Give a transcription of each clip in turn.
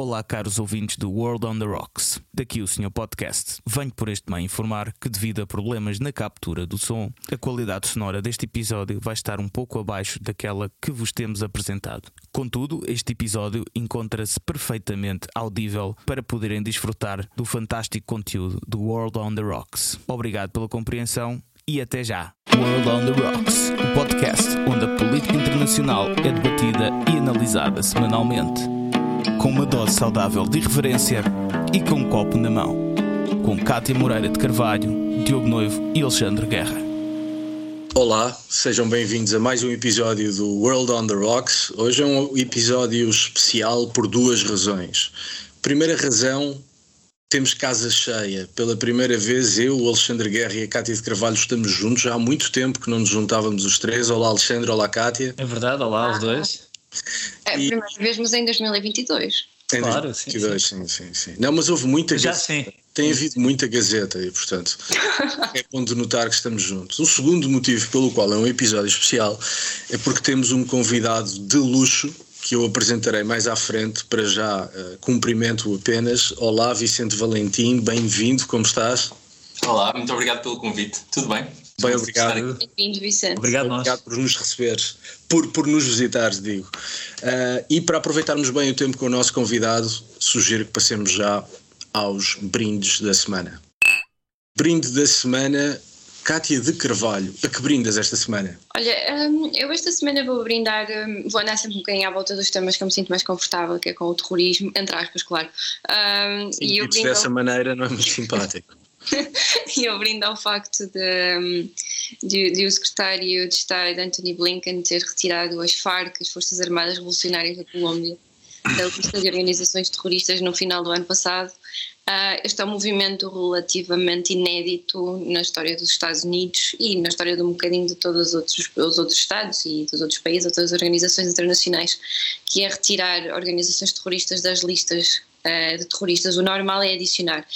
Olá, caros ouvintes do World on the Rocks. Daqui o Senhor Podcast. Venho por este meio informar que, devido a problemas na captura do som, a qualidade sonora deste episódio vai estar um pouco abaixo daquela que vos temos apresentado. Contudo, este episódio encontra-se perfeitamente audível para poderem desfrutar do fantástico conteúdo do World on the Rocks. Obrigado pela compreensão e até já. World on the Rocks, o podcast onde a política internacional é debatida e analisada semanalmente com uma dose saudável de irreverência e com um copo na mão. Com Cátia Moreira de Carvalho, Diogo Noivo e Alexandre Guerra. Olá, sejam bem-vindos a mais um episódio do World on the Rocks. Hoje é um episódio especial por duas razões. Primeira razão, temos casa cheia. Pela primeira vez, eu, o Alexandre Guerra e a Cátia de Carvalho estamos juntos. Já há muito tempo que não nos juntávamos os três. Olá, Alexandre. Olá, Cátia. É verdade, olá os dois. É a E- primeira vez, mas em 2022. Em Claro, sim, 2022, sim, sim, sim. Não, mas houve muita Já gazeta. sim. Tem havido muita gazeta e, portanto, é bom de notar que estamos juntos. O segundo motivo pelo qual é um episódio especial é porque temos um convidado de luxo que eu apresentarei mais à frente. Para já, eh, cumprimento apenas. Olá, Vicente Valentim, bem-vindo, como estás? Olá, muito obrigado pelo convite. Tudo bem? Bem, obrigado. Bem-vindo, Vicente. Obrigado, nós. Obrigado por nos receberes, por, por nos visitares, digo. Ah, e para aproveitarmos bem o tempo com o nosso convidado, sugiro que passemos já aos brindes da semana. Brinde da semana, Cátia de Carvalho. A que brindas esta semana? Olha, hum, eu esta semana vou brindar, hum, vou andar sempre um bocadinho à volta dos temas que eu me sinto mais confortável, que é com o terrorismo, entre aspas, claro. Hum, e eu Ditos brindo, dessa maneira não é muito simpático. e eu brindo ao facto de, de, de o secretário de Estado Anthony Blinken ter retirado as FARC, as Forças Armadas Revolucionárias da Colômbia, da lista de organizações terroristas no final do ano passado. Ah, este é um movimento relativamente inédito na história dos Estados Unidos e na história de um bocadinho de todos os outros, os outros Estados e dos outros países, outras organizações internacionais, que é retirar organizações terroristas das listas de terroristas. O normal é adicionar.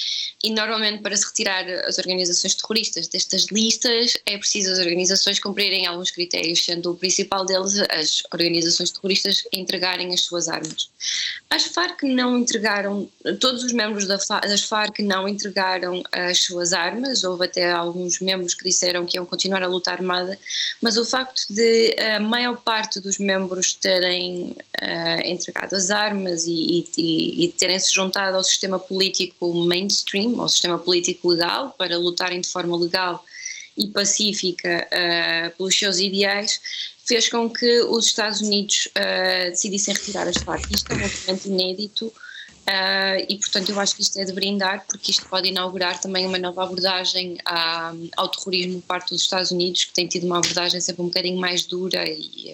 E normalmente, para se retirar as organizações terroristas destas listas, é preciso as organizações cumprirem alguns critérios, sendo o principal deles as organizações terroristas entregarem as suas armas. As FARC não entregaram, todos os membros das FARC não entregaram as suas armas, houve até alguns membros que disseram que iam continuar a luta armada, mas o facto de a maior parte dos membros terem ah, entregado as armas e, e- e terem se juntado ao sistema político mainstream, ao sistema político legal, para lutarem de forma legal e pacífica ah, pelos seus ideais, fez com que os Estados Unidos ah, decidissem retirar as FARC. Isto é um movimento inédito ah, e, portanto, eu acho que isto é de brindar, porque isto pode inaugurar também uma nova abordagem à- ao terrorismo por parte dos Estados Unidos, que tem tido uma abordagem sempre um bocadinho mais dura e.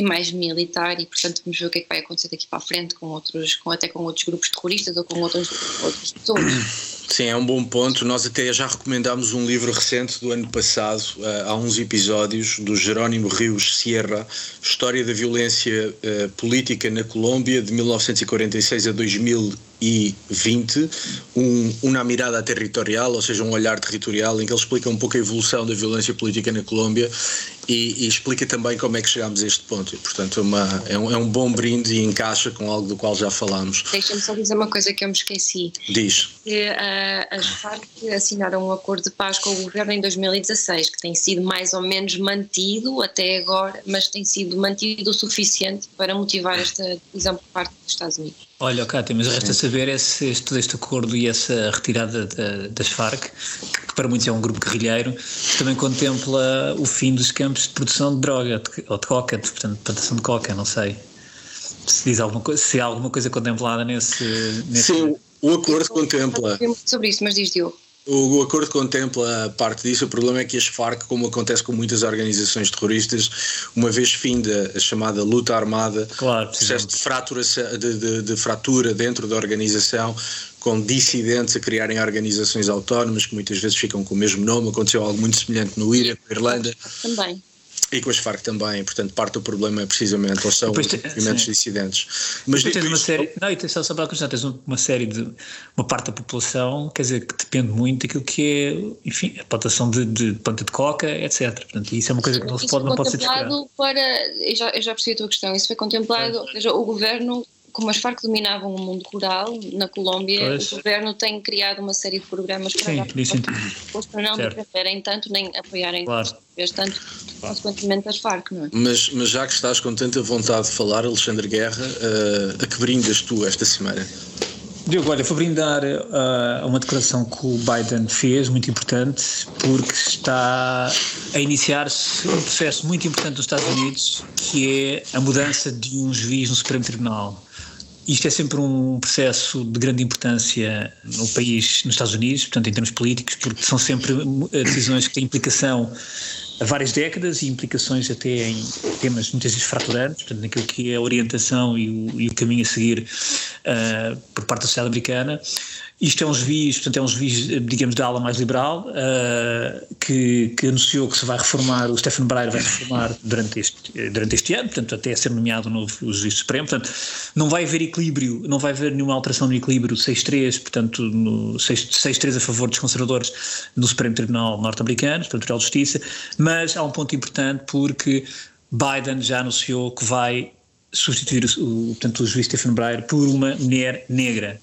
e mais militar e portanto vamos ver o que é que vai acontecer daqui para a frente com outros, com, até com outros grupos terroristas ou com outras, outras pessoas. Sim, é um bom ponto. Nós até já recomendámos um livro recente do ano passado, eh, há uns episódios, do Jerónimo Rios Sierra, História da Violência eh, Política na Colômbia, de 1946 a 2020, um, uma mirada territorial, ou seja, um olhar territorial, em que ele explica um pouco a evolução da violência política na Colômbia e, e explica também como é que chegámos a este ponto. E, portanto, é, uma- é um, é um bom brinde e encaixa com algo do qual já falámos. Deixa-me só dizer uma coisa que eu me esqueci. Diz. que ah, as FARC assinaram um acordo de paz com o governo em 2016, que tem sido mais ou menos mantido até agora, mas tem sido mantido o suficiente para motivar esta decisão por parte dos Estados Unidos. Olha, Cátia, mas resta saber é se este, todo este acordo e essa retirada da- das Farc, que para muitos é um grupo guerrilheiro, também contempla o fim dos campos de produção de droga de- ou de coca, de, portanto, plantação de coca, não sei. Se diz alguma coisa, se há alguma coisa contemplada nesse. nesse Sim, o acordo contempla. Sobre isso, mas diz Diogo. O, o acordo contempla a parte disso. O problema é que as Farc, como acontece com muitas organizações terroristas, uma vez finda a chamada luta armada, Claro, processo de, fratura, de, de- de fratura dentro da organização, com dissidentes a criarem organizações autónomas que muitas vezes ficam com o mesmo nome. Aconteceu algo muito semelhante no Iraque, na Irlanda Também. E com as Farc também. Portanto, parte do problema é precisamente, ou são tem- movimentos sim. dissidentes. Mas tens uma série, não, e tens só, só para acrescentar, tens uma série de uma parte da população, quer dizer, que depende muito daquilo que é, enfim, a plantação de, de planta de coca, etc. Portanto, isso é uma coisa que não se pode, não pode ser contemplado para. Eu já, eu já percebi a tua questão. Isso foi contemplado, ou seja, o governo como as Farc dominavam o mundo rural na Colômbia, pois. o governo tem criado uma série de programas para, Sim, para, para não defenderem tanto nem apoiarem claro. tanto, claro. consequentemente, as Farc, não é? Mas, mas já que estás com tanta vontade de falar, Alexandre Guerra, uh, a que brindas tu esta semana? Diogo, olha, vou brindar uh, uma declaração que o Biden fez, muito importante, porque está a iniciar-se um processo muito importante nos Estados Unidos, que é a mudança de um juiz no Supremo Tribunal. Isto é sempre um processo de grande importância no país, nos Estados Unidos, portanto, em termos políticos, porque são sempre eh, decisões que têm implicação a várias décadas e implicações até em temas muitas vezes fraturantes, portanto, naquilo que é a orientação e o, e o caminho a seguir uh, por parte da sociedade americana. Isto é um juiz, portanto, é um juiz, digamos, da ala mais liberal, uh, que, que, anunciou que se vai reformar, o Stephen Breyer vai reformar durante este, durante este ano, portanto, até ser nomeado o novo juiz supremo. Portanto, não vai haver equilíbrio, não vai haver nenhuma alteração no equilíbrio 6-3, portanto, 6-3 a favor dos conservadores no Supremo Tribunal norte-americano, portanto, Tribunal de Justiça, mas há um ponto importante porque Biden já anunciou que vai substituir o, portanto, o juiz Stephen Breyer por uma mulher negra.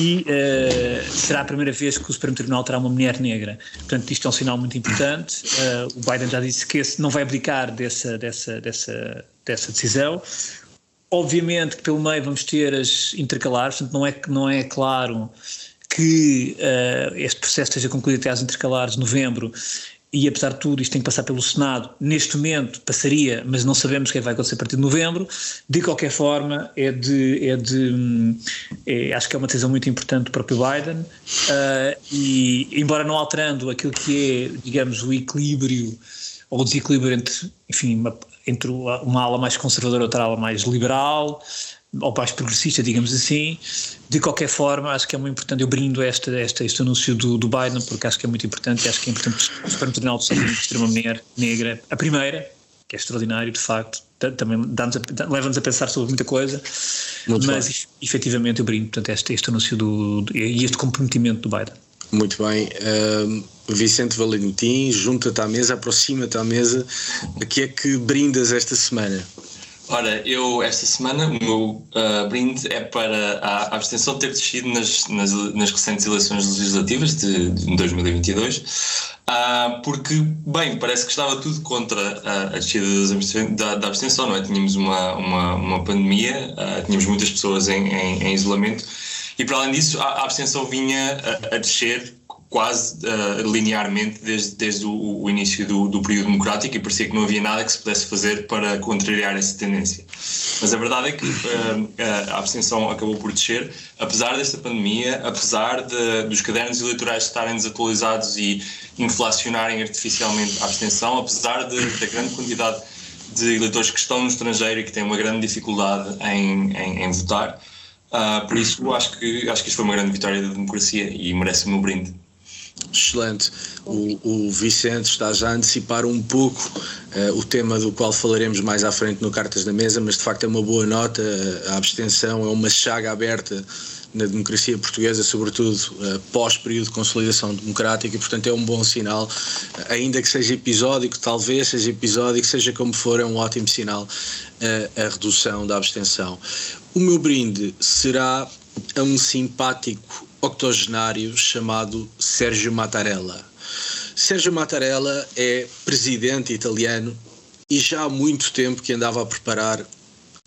E uh, será a primeira vez que o Supremo Tribunal terá uma mulher negra. Portanto, isto é um sinal muito importante. Uh, o Biden já disse que esse não vai abdicar dessa, dessa, dessa, dessa decisão. Obviamente que pelo meio vamos ter as intercalares, portanto, não é, não é claro que uh, este processo esteja concluído até às intercalares de novembro e apesar de tudo isto tem que passar pelo Senado, neste momento passaria, mas não sabemos o que é vai acontecer a partir de novembro, de qualquer forma é de, é de é, acho que é uma decisão muito importante do próprio Biden. Uh, e embora não alterando aquilo que é, digamos, o equilíbrio ou o desequilíbrio entre, enfim, uma, entre uma ala mais conservadora e outra ala mais liberal, ou mais progressista, digamos assim. De qualquer forma, acho que é muito importante, eu brindo esta, esta, este anúncio do, do Biden, porque acho que é muito importante, e acho que é importante o Supremo Tribunal dos Estados Unidos ter uma mulher negra, a primeira, que é extraordinário, de facto, também leva-nos a pensar sobre muita coisa, muito mas bem. efetivamente eu brindo, portanto, este, este anúncio do, e este comprometimento do Biden. Muito bem. Uh, Vicente Valentim, junta-te à mesa, aproxima-te à mesa. A que é que brindas esta semana? Ora, eu esta semana o meu uh, brinde é para a abstenção ter descido nas, nas, nas recentes eleições legislativas de, de 2022, uh, ah, porque, bem, parece que estava tudo contra a, a descida da, da, abstenção, não é? Tínhamos uma, uma, uma pandemia, uh, tínhamos muitas pessoas em, em, em, isolamento e, para além disso, a, a abstenção vinha a, a descer quase uh, linearmente desde, desde o, o início do, do, período democrático e parecia que não havia nada que se pudesse fazer para contrariar essa tendência. Mas a verdade é que uh, a abstenção acabou por descer, apesar desta pandemia, apesar de, dos cadernos eleitorais estarem desatualizados e inflacionarem artificialmente a abstenção, apesar de, da grande quantidade de eleitores que estão no estrangeiro e que têm uma grande dificuldade em, em, em votar. Uh, por isso, acho que, acho que isto foi uma grande vitória da democracia e merece o meu brinde. Excelente. O, o, Vicente está já a antecipar um pouco uh, o tema do qual falaremos mais à frente no Cartas da Mesa, mas de facto é uma boa nota. A abstenção é uma chaga aberta na democracia portuguesa, sobretudo uh, pós-período de consolidação democrática, e portanto é um bom sinal, ainda que seja episódico, talvez seja episódico, seja como for, é um ótimo sinal a redução da abstenção. O meu brinde será a um simpático octogenário chamado Sérgio Mattarella. Sérgio Mattarella é presidente italiano e já há muito tempo que andava a preparar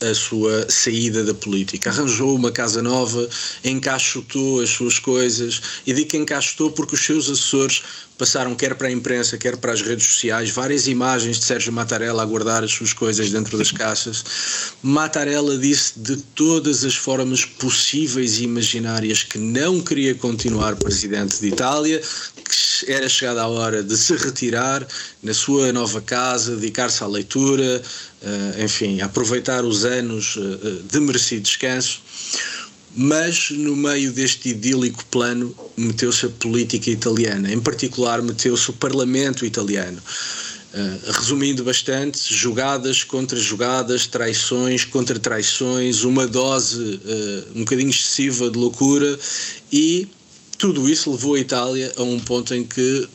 a sua saída da política. Arranjou uma casa nova, encaixotou as suas coisas, e digo que encaixotou porque os seus assessores passaram, quer para a imprensa, quer para as redes sociais, várias imagens de Sérgio Mattarella a guardar as suas coisas dentro das caixas. Mattarella disse de todas as formas possíveis e imaginárias que não queria continuar presidente de Itália, que era chegada a hora de se retirar na sua nova casa, dedicar-se à leitura, enfim, aproveitar os anos eh, de merecido descanso mas no meio deste idílico plano meteu-se a política italiana, em particular meteu-se o parlamento italiano. Uh, resumindo bastante, jogadas contra jogadas, traições contra traições, uma dose uh, um bocadinho excessiva de loucura e tudo isso levou a Itália a um ponto em que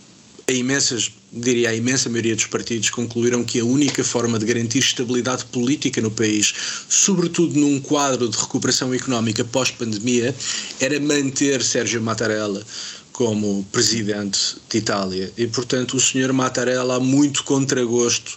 a imensas diria a imensa maioria dos partidos, concluíram que a única forma de garantir estabilidade política no país, sobretudo num quadro de recuperação económica pós-pandemia, era manter Sérgio Mattarella como presidente de Itália. E, portanto, o senhor Mattarella, há muito contragosto,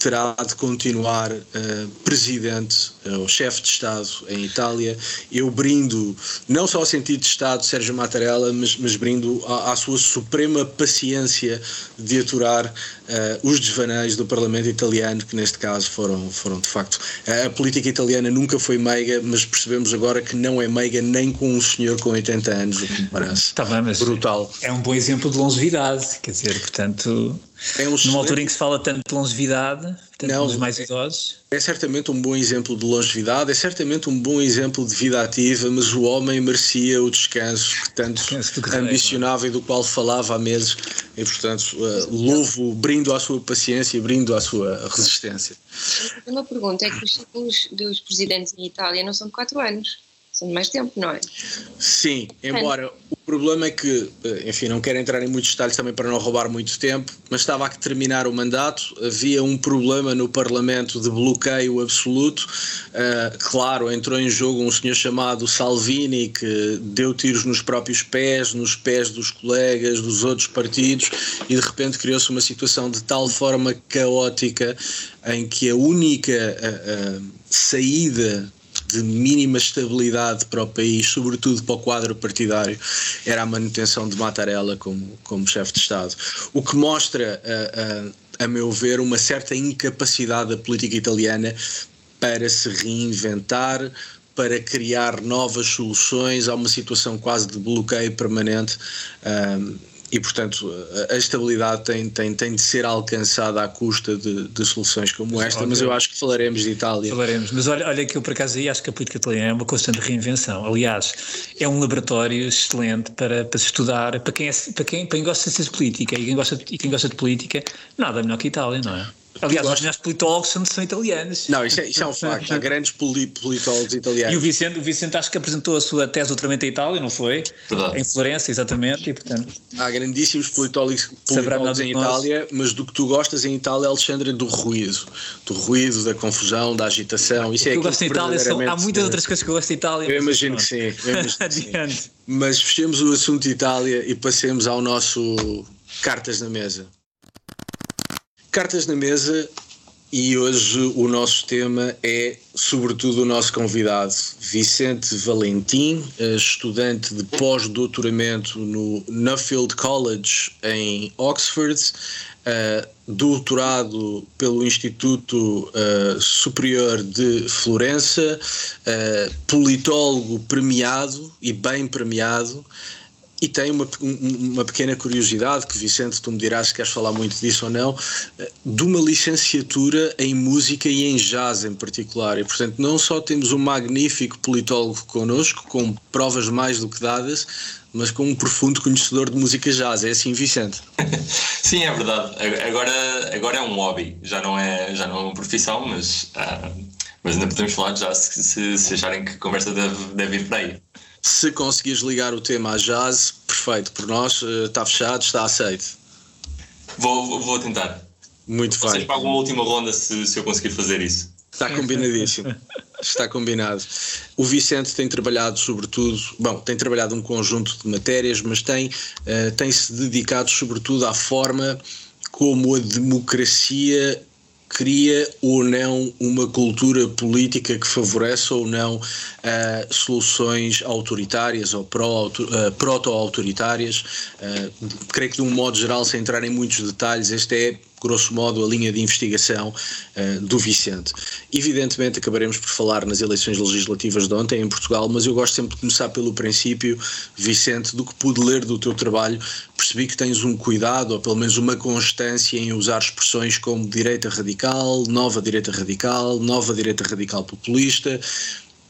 terá de continuar uh, presidente uh, ou chefe de Estado em Itália. Eu brindo não só ao sentido de Estado de Sérgio Mattarella, mas, mas brindo à, à, sua suprema paciência de aturar uh, os desvaneios do Parlamento italiano, que neste caso foram, foram de facto. a política italiana nunca foi meiga, mas percebemos agora que não é meiga nem com um senhor com 80 anos, o que me parece. Tá bem, Brutal. É um bom exemplo de longevidade, quer dizer, portanto é um Numa altura em que se fala tanto de longevidade, tanto Não, dos mais idosos. É certamente um bom exemplo de longevidade, é certamente um bom exemplo de vida ativa, mas o homem merecia o descanso que tanto ambicionava e do qual falava há meses. E, portanto, uh, louvo, brindo à sua paciência, brindo à sua resistência. Uma pergunta: é que os ciclos dos presidentes em Itália não são de 4 anos? São de mais tempo, não é? Sim, embora o problema é que, eh, enfim, não quero entrar em muitos detalhes também para não roubar muito tempo, mas estava a terminar o mandato, havia um problema no Parlamento de bloqueio absoluto. Uh, claro, entrou em jogo um senhor chamado Salvini que deu tiros nos próprios pés, nos pés dos colegas dos outros partidos e de repente criou-se uma situação de tal forma caótica em que a única uh, uh, saída de mínima estabilidade para o país, sobretudo para o quadro partidário, era a manutenção de Mattarella como, como chefe de Estado. O que mostra, a, a, a meu ver, uma certa incapacidade da política italiana para se reinventar, para criar novas soluções a uma situação quase de bloqueio permanente. Um, e, portanto, a estabilidade tem, tem, tem de ser alcançada à custa de, de soluções como esta, mas eu acho que falaremos de Itália. Falaremos, mas olha, olha que eu por acaso aí acho que a política italiana é uma constante reinvenção. Aliás, é um laboratório excelente para, para se estudar, para quem, é, para, quem, para quem gosta de ciência política e quem gosta, e quem gosta de política, nada melhor que a Itália, não é? Aliás, os melhores politólogos são, são italianos. Não, isso é, isso é um facto. Há grandes politólogos italianos. E o Vicente, o Vicente acho que apresentou a sua tese ultramente à Itália, não foi? Verdade. Em Florença, exatamente. E, portanto, Há grandíssimos politólogos, politólogos em Itália, mas do que tu gostas em Itália, Alexandre, é do ruído. Do ruído, da confusão, da agitação. Isso é eu gosto em Itália, são, há muitas outras coisas que eu gosto de Itália. Eu imagino que sim. Imagino que sim. Mas fechemos o assunto Itália e passemos ao nosso Cartas na Mesa. Cartas na Mesa e hoje o nosso tema é, sobretudo, o nosso convidado, Vicente Valentim, estudante de pós-doutoramento no Nuffield College em Oxford, uh, doutorado pelo Instituto uh, Superior de Florença, politólogo premiado e bem premiado. E tem uma, uma pequena curiosidade, que Vicente, tu me dirás se queres falar muito disso ou não, eh, de uma licenciatura em música e em jazz em particular. E, portanto, não só temos um magnífico politólogo connosco, com provas mais do que dadas, mas com um profundo conhecedor de música jazz. É assim, Vicente? Sim, é verdade. Agora, agora é um hobby, já não é, já não é uma profissão, mas, uh, mas ainda podemos falar já se, se, se acharem que a conversa deve, deve ir para aí. Se conseguires ligar o tema à jazz, perfeito. Por nós, está eh, fechado, está aceito. Vou, vou tentar. Muito Vocês bem. pagam uma última ronda se, se eu conseguir fazer isso. Está combinadíssimo. Está combinado. O Vicente tem trabalhado, sobretudo, bom, tem trabalhado um conjunto de matérias, mas tem, uh, tem se dedicado, sobretudo, à forma como a democracia cria ou não uma cultura política que favoreça ou não uh, soluções autoritárias ou uh, proto-autoritárias. Uh, creio que, de um modo geral, sem entrar em muitos detalhes, este é grosso modo, a linha de investigação uh, do Vicente. Evidentemente, acabaremos por falar nas eleições legislativas de ontem em Portugal, mas eu gosto sempre de começar pelo princípio, Vicente, do que pude ler do teu trabalho, percebi que tens um cuidado, ou pelo menos uma constância em usar expressões como direita radical, nova direita radical, nova direita radical populista.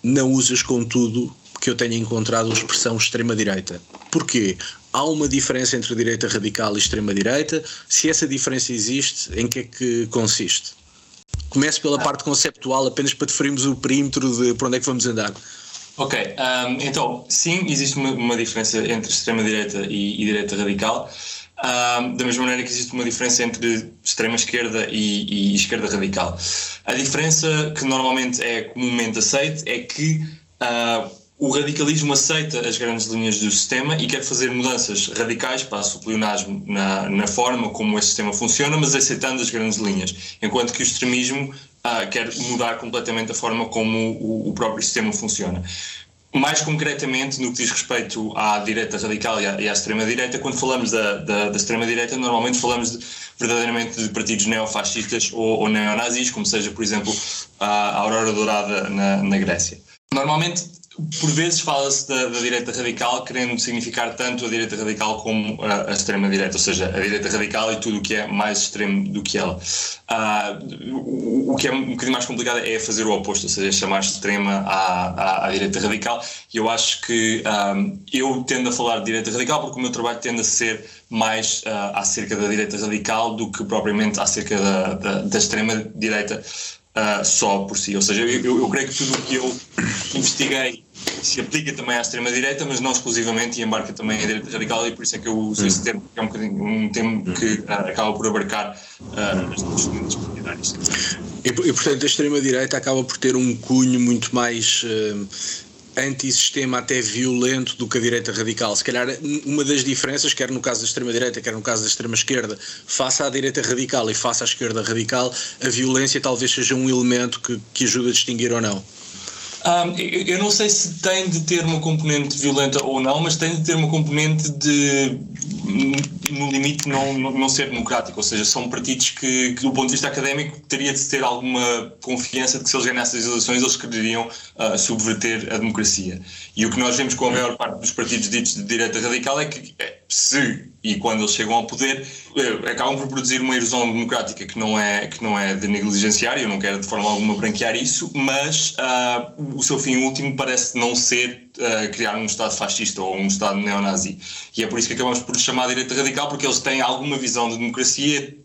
Não usas, contudo, que eu tenha encontrado a expressão extrema-direita. Porquê? Há uma diferença entre direita radical e extrema-direita? Se essa diferença existe, em que é que consiste? Comece pela ah. parte conceptual, apenas para definirmos o perímetro de por onde é que vamos andar. Ok, um, então, sim, existe uma, uma diferença entre extrema-direita e, e, direita radical. uh, da mesma maneira que existe uma diferença entre extrema-esquerda e, e, esquerda radical. A diferença que normalmente é comumente aceita é que uh, o radicalismo aceita as grandes linhas do sistema e quer fazer mudanças radicais, o pleonasmo, na, na forma como esse sistema funciona, mas aceitando as grandes linhas. Enquanto que o extremismo ah, quer mudar completamente a forma como o, o próprio sistema funciona. Mais concretamente, no que diz respeito à direita radical e à, à extrema-direita, quando falamos da, da, da extrema-direita, normalmente falamos de, verdadeiramente de partidos neofascistas ou, ou neonazis, como seja, por exemplo, a Aurora Dourada na, na Grécia. Normalmente por vezes fala-se da, da, direita radical querendo significar tanto a direita radical como a, a extrema-direita, ou seja, a direita radical e tudo o que é mais extremo do que ela. Uh, o, o, que é um bocadinho mais complicado é fazer o oposto, ou seja, chamar extrema à, à, à, direita radical. E eu acho que um, ah, eu tendo a falar de direita radical porque o meu trabalho tende a ser mais uh, acerca da direita radical do que propriamente acerca da, da, da extrema-direita. Uh, só por si. Ou seja, eu, eu, eu creio que tudo o que eu investiguei se aplica também à extrema-direita, mas não exclusivamente, e embarca também a direita radical, e por isso é que eu uso esse termo, que é um, um termo que uh, acaba por abarcar uh, as duas partidárias. E, e, portanto, a extrema-direita acaba por ter um cunho muito mais. Uh, antissistema até violento do que a direita radical. Se calhar uma das diferenças, quer no caso da extrema-direita, quer no caso da extrema-esquerda, face à direita radical e face à esquerda radical, a violência talvez seja um elemento que, que ajuda a distinguir ou não. Um, eu não sei se tem de ter uma componente violenta ou não, mas tem de ter uma componente de, no limite, não, não, ser democrático. Ou seja, são partidos que, que, do ponto de vista académico, teria de ter alguma confiança de que se eles ganhassem as eleições, eles queriam uh, subverter a democracia. E o que nós vemos com a maior parte dos partidos ditos de direita radical é que, se e quando eles chegam ao poder, eh, acabam por produzir uma erosão democrática que não é, que não é de negligenciar, eu não quero de forma alguma branquear isso, mas uh, o seu fim último parece não ser uh, criar um Estado fascista ou um Estado neonazi. E é por isso que acabamos por chamar de direita radical, porque eles têm alguma visão de democracia,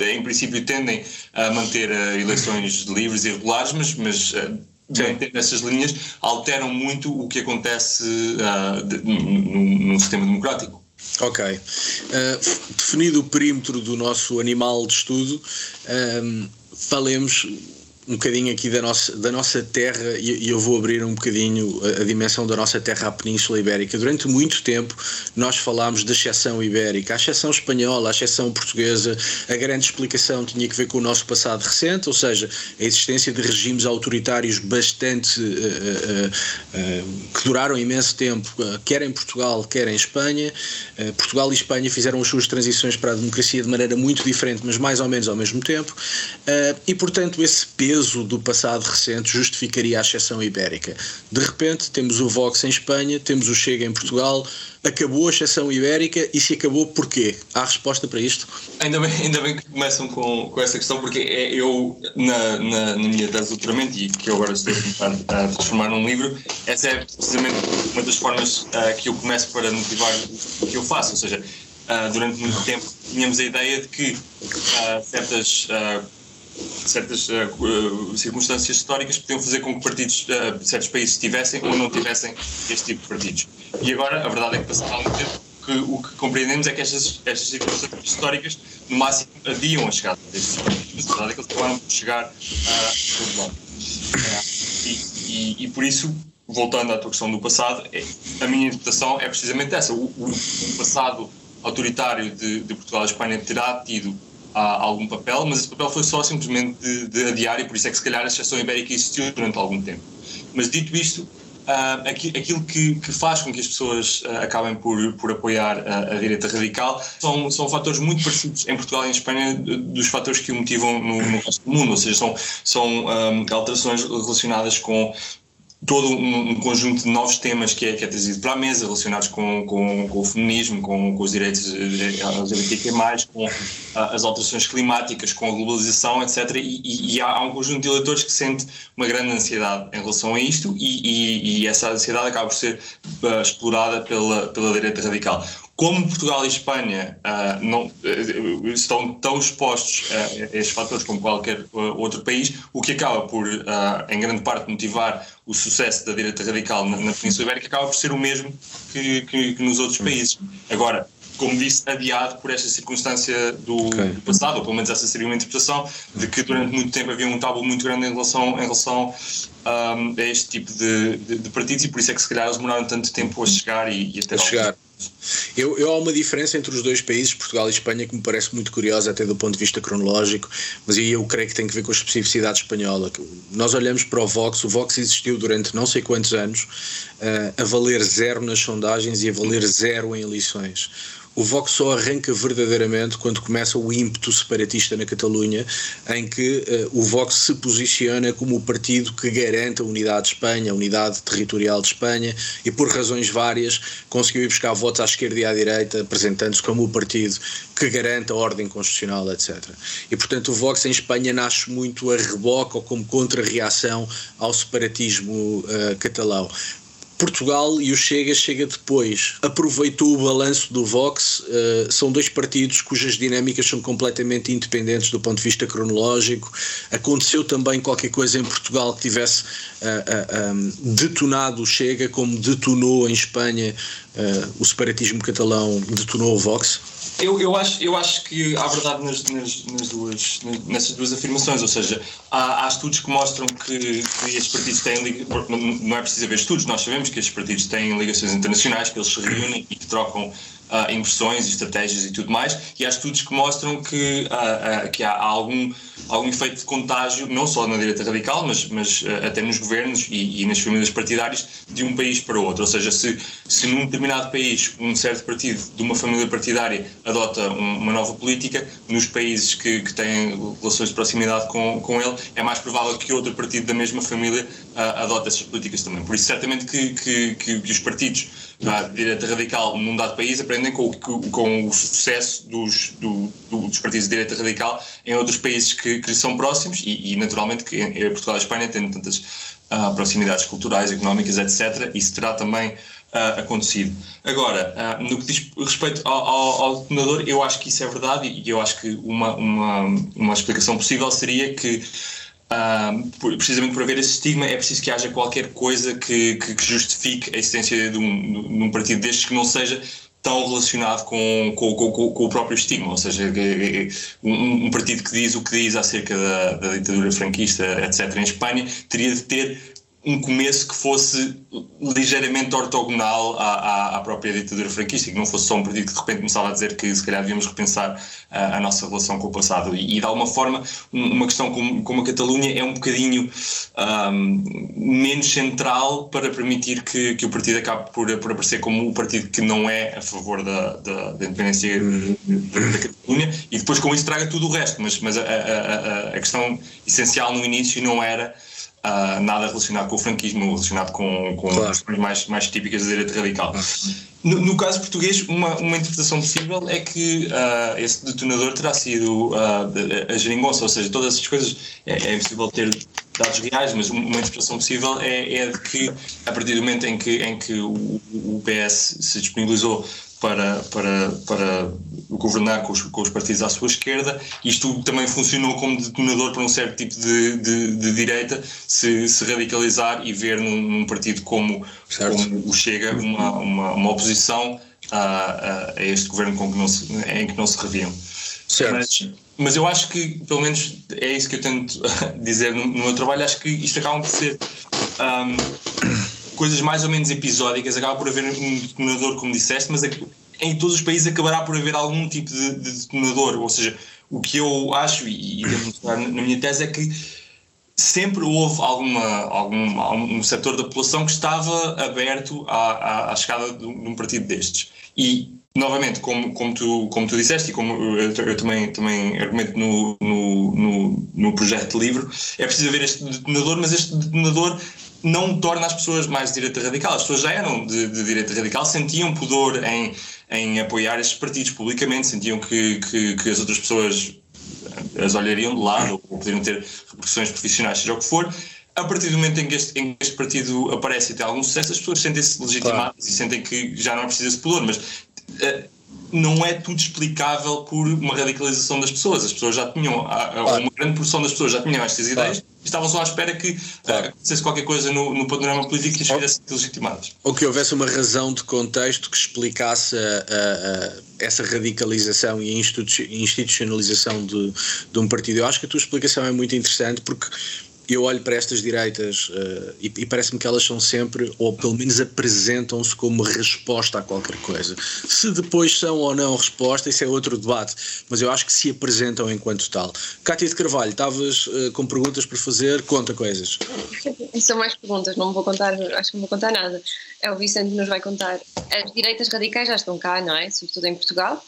em princípio tendem a manter uh, eleições livres e regulares, mas, mas mantendo essas linhas, alteram muito o que acontece de, no sistema democrático. Ok. Uh, definido o perímetro do nosso animal de estudo, um, falemos um bocadinho aqui da nossa, da nossa terra e, eu vou abrir um bocadinho a, a, dimensão da nossa terra à Península Ibérica. Durante muito tempo nós falámos da exceção ibérica, a exceção espanhola, a exceção portuguesa. A grande explicação tinha que ver com o nosso passado recente, ou seja, a existência de regimes autoritários bastante uh, uh, uh, que duraram imenso tempo, quer em Portugal, quer em Espanha. Portugal e Espanha fizeram as suas transições para a democracia de maneira muito diferente, mas mais ou menos ao mesmo tempo. e portanto esse peso peso do passado recente justificaria a exceção ibérica. De repente, temos o Vox em Espanha, temos o Chega em Portugal, acabou a exceção ibérica e se acabou, porquê? Há resposta para isto? Ainda bem, ainda bem que começam com, com essa questão, porque é, eu, na, na, na minha tese de doutoramento, e que eu agora estou a a transformar num livro, essa é precisamente uma das formas uh, que eu começo para motivar o que eu faço, ou seja, uh, durante muito tempo tínhamos a ideia de que uh, certas certas uh, circunstâncias históricas podiam fazer com que partidos, uh, certos países tivessem ou não tivessem este tipo de partidos. E agora, a verdade é que passado algum tempo, que, o que compreendemos é que estas, estas circunstâncias históricas, no máximo, adiam a chegada destes partidos. Mas a verdade é que eles acabaram por chegar a todo. E, e, e, por isso, voltando à tua questão do passado, é, a minha interpretação é precisamente essa. O, o, o passado autoritário de, de Portugal e Espanha terá tido algum papel, mas esse papel foi só simplesmente de, de adiar e por isso é que se calhar a exceção ibérica existiu durante algum tempo. Mas dito isto, uh, aquilo que, que, faz com que as pessoas uh, acabem por, por apoiar a, a, direita radical são, são fatores muito parecidos em Portugal e em Espanha dos fatores que o motivam no, no resto do mundo, ou seja, são, são um, alterações relacionadas com todo um, um, conjunto de novos temas que é, que é trazido para a mesa, relacionados com, com, com o feminismo, com, com os direitos LGBTQ+, com uh, as alterações climáticas, com a globalização, etc. E, e, e há, um conjunto de eleitores que sente uma grande ansiedade em relação a isto e, e essa ansiedade acaba por ser uh, explorada pela, pela direita radical como Portugal e Espanha uh, não, uh, estão tão expostos a estes fatores como qualquer uh, outro país, o que acaba por, em grande parte, motivar o sucesso da direita radical na, na Península Ibérica acaba por ser o mesmo que, que, que nos outros países. Agora, como disse, adiado por esta circunstância do, okay. do, passado, ou pelo menos essa seria uma interpretação, de que durante muito tempo havia um tabu muito grande em relação, em relação um, a este tipo de, de, de, partidos e por isso é que se calhar eles demoraram tanto tempo a chegar e, e até a chegar. Eu, eu há uma diferença entre os dois países, Portugal e Espanha, que me parece muito curiosa até do ponto de vista cronológico, mas aí eu creio que tem que ver com a especificidade espanhola. Nós olhamos para o Vox, o Vox existiu durante não sei quantos anos, uh, a valer zero nas sondagens e a valer zero em eleições. O Vox só arranca verdadeiramente quando começa o ímpeto separatista na Catalunha, em que uh, o Vox se posiciona como o partido que garante a unidade de Espanha, a unidade territorial de Espanha, e por razões várias conseguiu ir buscar votos à esquerda e à direita, apresentando-se como o partido que garante a ordem constitucional, etc. E portanto o Vox em Espanha nasce muito a reboque ou como contra-reação ao separatismo uh, catalão. Portugal e o Chega chega depois. Aproveitou o balanço do Vox, uh, são dois partidos cujas dinâmicas são completamente independentes do ponto de vista cronológico. Aconteceu também qualquer coisa em Portugal que tivesse uh, uh, um, detonado o Chega, como detonou em Espanha o separatismo catalão, detonou o Vox? Eu, eu, acho, eu acho que há verdade nas, nas, nas duas, nessas duas afirmações, ou seja, há, há estudos que mostram que, que estes partidos têm. Não é preciso haver estudos, nós sabemos que estes partidos têm ligações internacionais, que eles se reúnem e que trocam uh, inversões, estratégias e tudo mais, e há estudos que mostram que, uh, uh, que há algum, algum efeito de contágio, não só na direita radical, mas, mas até nos governos e, e, nas famílias partidárias, de um país para o outro. Ou seja, se, se num determinado país um certo partido de uma família partidária adota um, uma nova política, nos países que, que têm relações de proximidade com, com ele, é mais provável que outro partido da mesma família adote essas políticas também. Por isso, certamente que, que, que os partidos da direita radical num dado país aprendem com, com o sucesso dos, do, dos partidos de direita radical em outros países que, que são próximos e, e naturalmente que Portugal e Espanha têm tantas uh, proximidades culturais, económicas, etc. Isso terá também uh, acontecido. Agora, uh, no que diz respeito ao, ao, ao eu acho que isso é verdade e eu acho que uma, uma, uma explicação possível seria que precisamente por haver esse estigma, é preciso que haja qualquer coisa que, que, que justifique a existência de um, de um, partido destes que não seja tão relacionado com, com, com, com o próprio estigma, ou seja, um, um, partido que diz o que diz acerca da, da ditadura franquista, etc., em Espanha, teria de ter um começo que fosse ligeiramente ortogonal à, à, à, própria ditadura franquista, que não fosse só um partido que de repente começava a dizer que se calhar devíamos repensar uh, a nossa relação com o passado. E, e de alguma forma, um, uma questão como, como, a Catalunha é um bocadinho um, menos central para permitir que, que o partido acabe por, por aparecer como o partido que não é a favor da, da, da independência da, Catalunha e depois com isso traga tudo o resto. Mas, mas a, a, a questão essencial no início não era uh, nada relacionado com o franquismo, relacionado com, com claro. questões mais, mais típicas da direita radical. No, no, caso português, uma, uma interpretação possível é que uh, esse detonador terá sido uh, a geringonça, ou seja, todas essas coisas é, é impossível ter dados reais, mas uma interpretação possível é, é de que a partir do momento em que, em que o, o PS se disponibilizou para, para, para governar com os, com os, partidos à sua esquerda. Isto também funcionou como detonador para um certo tipo de, de, de direita se, se, radicalizar e ver num, num partido como, como, o Chega uma, uma, uma oposição a, a, este governo com que não se, em que não se reviam. Certo. Mas, mas eu acho que, pelo menos é isso que eu tento dizer no, no meu trabalho, acho que isto acaba por ser. Um, coisas mais ou menos episódicas, acaba por haver um detonador, como disseste, mas em todos os países acabará por haver algum tipo de, de detonador. Ou seja, o que eu acho, e, e devo mostrar na minha tese, é que sempre houve alguma, algum, algum setor da população que estava aberto à, à, à chegada de um partido destes. E, novamente, como, como, tu, como tu disseste e como eu, eu também, também argumento no, no, no, no projeto de livro, é preciso haver este detonador, mas este detonador não torna as pessoas mais de direita radical. As pessoas já eram de, de direita radical, sentiam pudor em, em apoiar estes partidos publicamente, sentiam que, que, que, as outras pessoas as olhariam de lado ou poderiam ter repercussões profissionais, seja o que for. A partir do momento em que este, em que este partido aparece e tem algum sucesso, as pessoas sentem-se legitimadas claro. e sentem que já não é preciso esse pudor. Mas uh, não é tudo explicável por uma radicalização das pessoas. As pessoas já tinham, claro. uma grande porção das pessoas já tinham estas ideias claro. e estavam só à espera que claro. acontecesse qualquer coisa no, no panorama político que as fizesse legitimadas. Ou que houvesse uma razão de contexto que explicasse a, a, a essa radicalização e institucionalização de, de um partido. Eu acho que a tua explicação é muito interessante porque eu olho para estas direitas uh, e, e parece-me que elas são sempre, ou pelo menos apresentam-se como resposta a qualquer coisa. Se depois são ou não resposta, isso é outro debate, mas eu acho que se apresentam enquanto tal. Cátia de Carvalho, estavas uh, com perguntas para fazer, conta coisas. São mais perguntas, não vou contar, acho que não vou contar nada. É o Vicente que nos vai contar. As direitas radicais já estão cá, não é? Sobretudo em Portugal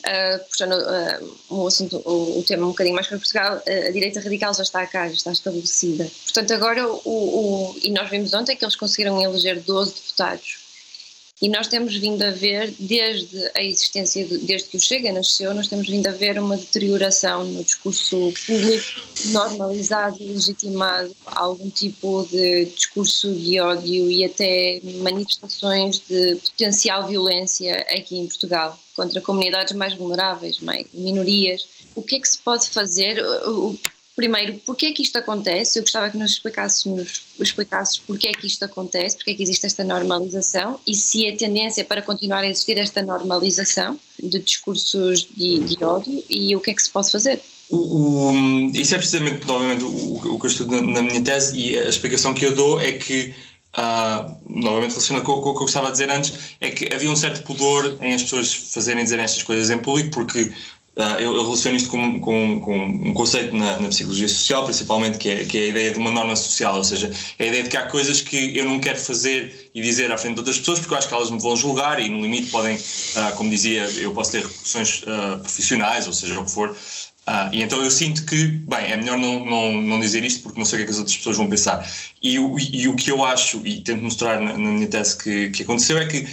uh, puxando uh, um assunto, o, o, tema um bocadinho mais para Portugal, uh, a direita radical já está cá, já está estabelecida. Portanto, agora, o, o, e nós vimos ontem que eles conseguiram eleger 12 deputados e nós temos vindo a ver, desde a existência, de, desde que o Chega nasceu, nós temos vindo a ver uma deterioração no discurso público, normalizado e legitimado algum tipo de discurso de ódio e até manifestações de potencial violência aqui em Portugal contra comunidades mais vulneráveis, minorias. O que é que se pode fazer? primeiro, porquê é que isto acontece? Eu gostava que nos explicássemos, explicasses porquê é que isto acontece, porquê é que existe esta normalização e se a tendência é para continuar a existir esta normalização de discursos de, de ódio e o que é que se pode fazer. O, o, isso é precisamente, novamente, o, o que eu estudo na, na, minha tese e a explicação que eu dou é que, uh, novamente relacionado com, o que eu gostava de dizer antes, é que havia um certo pudor em as pessoas fazerem dizer estas coisas em público porque Uh, eu, eu, relaciono isto com, com, com um conceito na, na, psicologia social, principalmente, que é, que é a ideia de uma norma social, ou seja, é a ideia de que há coisas que eu não quero fazer e dizer à frente de outras pessoas porque eu acho que elas me vão julgar e, no limite, podem, uh, como dizia, eu posso ter repercussões profissionais, ou seja, o que for. E então eu sinto que, bem, é melhor não, não, não dizer isto porque não sei o que, é que as outras pessoas vão pensar. E, o, e o que eu acho, e tento mostrar na, na minha tese que, que aconteceu, é que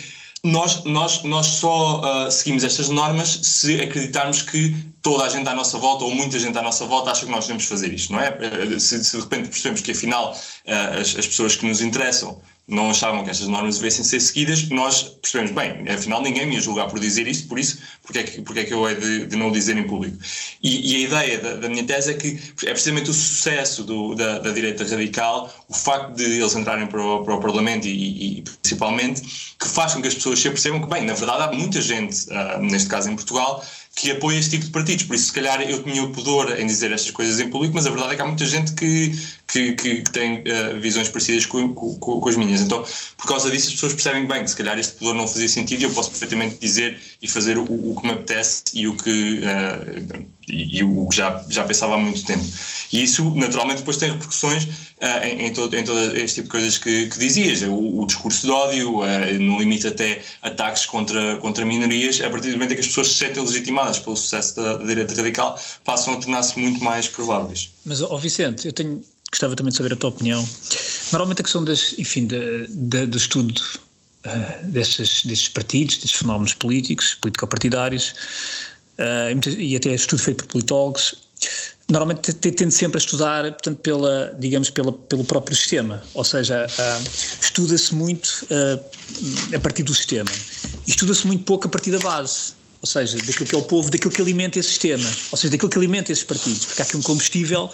nós, nós, nós só uh, seguimos estas normas se acreditarmos que toda a gente à nossa volta, ou muita gente à nossa volta, acha que nós devemos fazer isto, não é? Eh, se, se de repente percebemos que afinal uh, as, as pessoas que nos interessam não achavam que estas normas devessem ser seguidas, nós percebemos, bem, afinal ninguém me ia julgar por dizer isto, por isso, porque é que, porque é que eu de, de não dizer em público? E, e a ideia da, da, minha tese é que é precisamente o sucesso do, da, da, direita radical, o facto de eles entrarem para o, para o Parlamento e, e, principalmente, que faz com que as pessoas se percebam que, bem, na verdade há muita gente, uh, neste caso em Portugal, que apoia este tipo de partidos. Por isso, se calhar, eu tinha o pudor em dizer estas coisas em público, mas a verdade é que há muita gente que, que, que, que tem uh, visões parecidas com, com, com, as minhas. Então, por causa disso, as pessoas percebem bem que se calhar este pudor não fazia sentido e eu posso perfeitamente dizer e fazer o, o que me apetece e o que, uh, e, o que já, já pensava há muito tempo. E isso, naturalmente, depois tem repercussões uh, em, em, todo, em todo este tipo de coisas que, que dizias. O, o, discurso de ódio, no limite até ataques contra, contra minorias, a partir do momento em que as pessoas se sentem legitimadas pelo sucesso da, da direita radical, passam a tornar-se muito mais prováveis. Mas, ó Vicente, eu tenho gostava também de saber a tua opinião. Normalmente a questão das, enfim, do estudo uh, destes, destes partidos, destes fenómenos políticos, político-partidários, uh, e até estudo feito por politólogos, normalmente tende sempre a estudar, portanto, pela, digamos, pela, pelo próprio sistema, ou seja, uh, estuda-se muito uh, a partir do sistema, e estuda-se muito pouco a partir da base, ou seja, daquilo que é o povo, daquilo que alimenta esse sistema, ou seja, daquilo que alimenta esses partidos, porque há aqui um combustível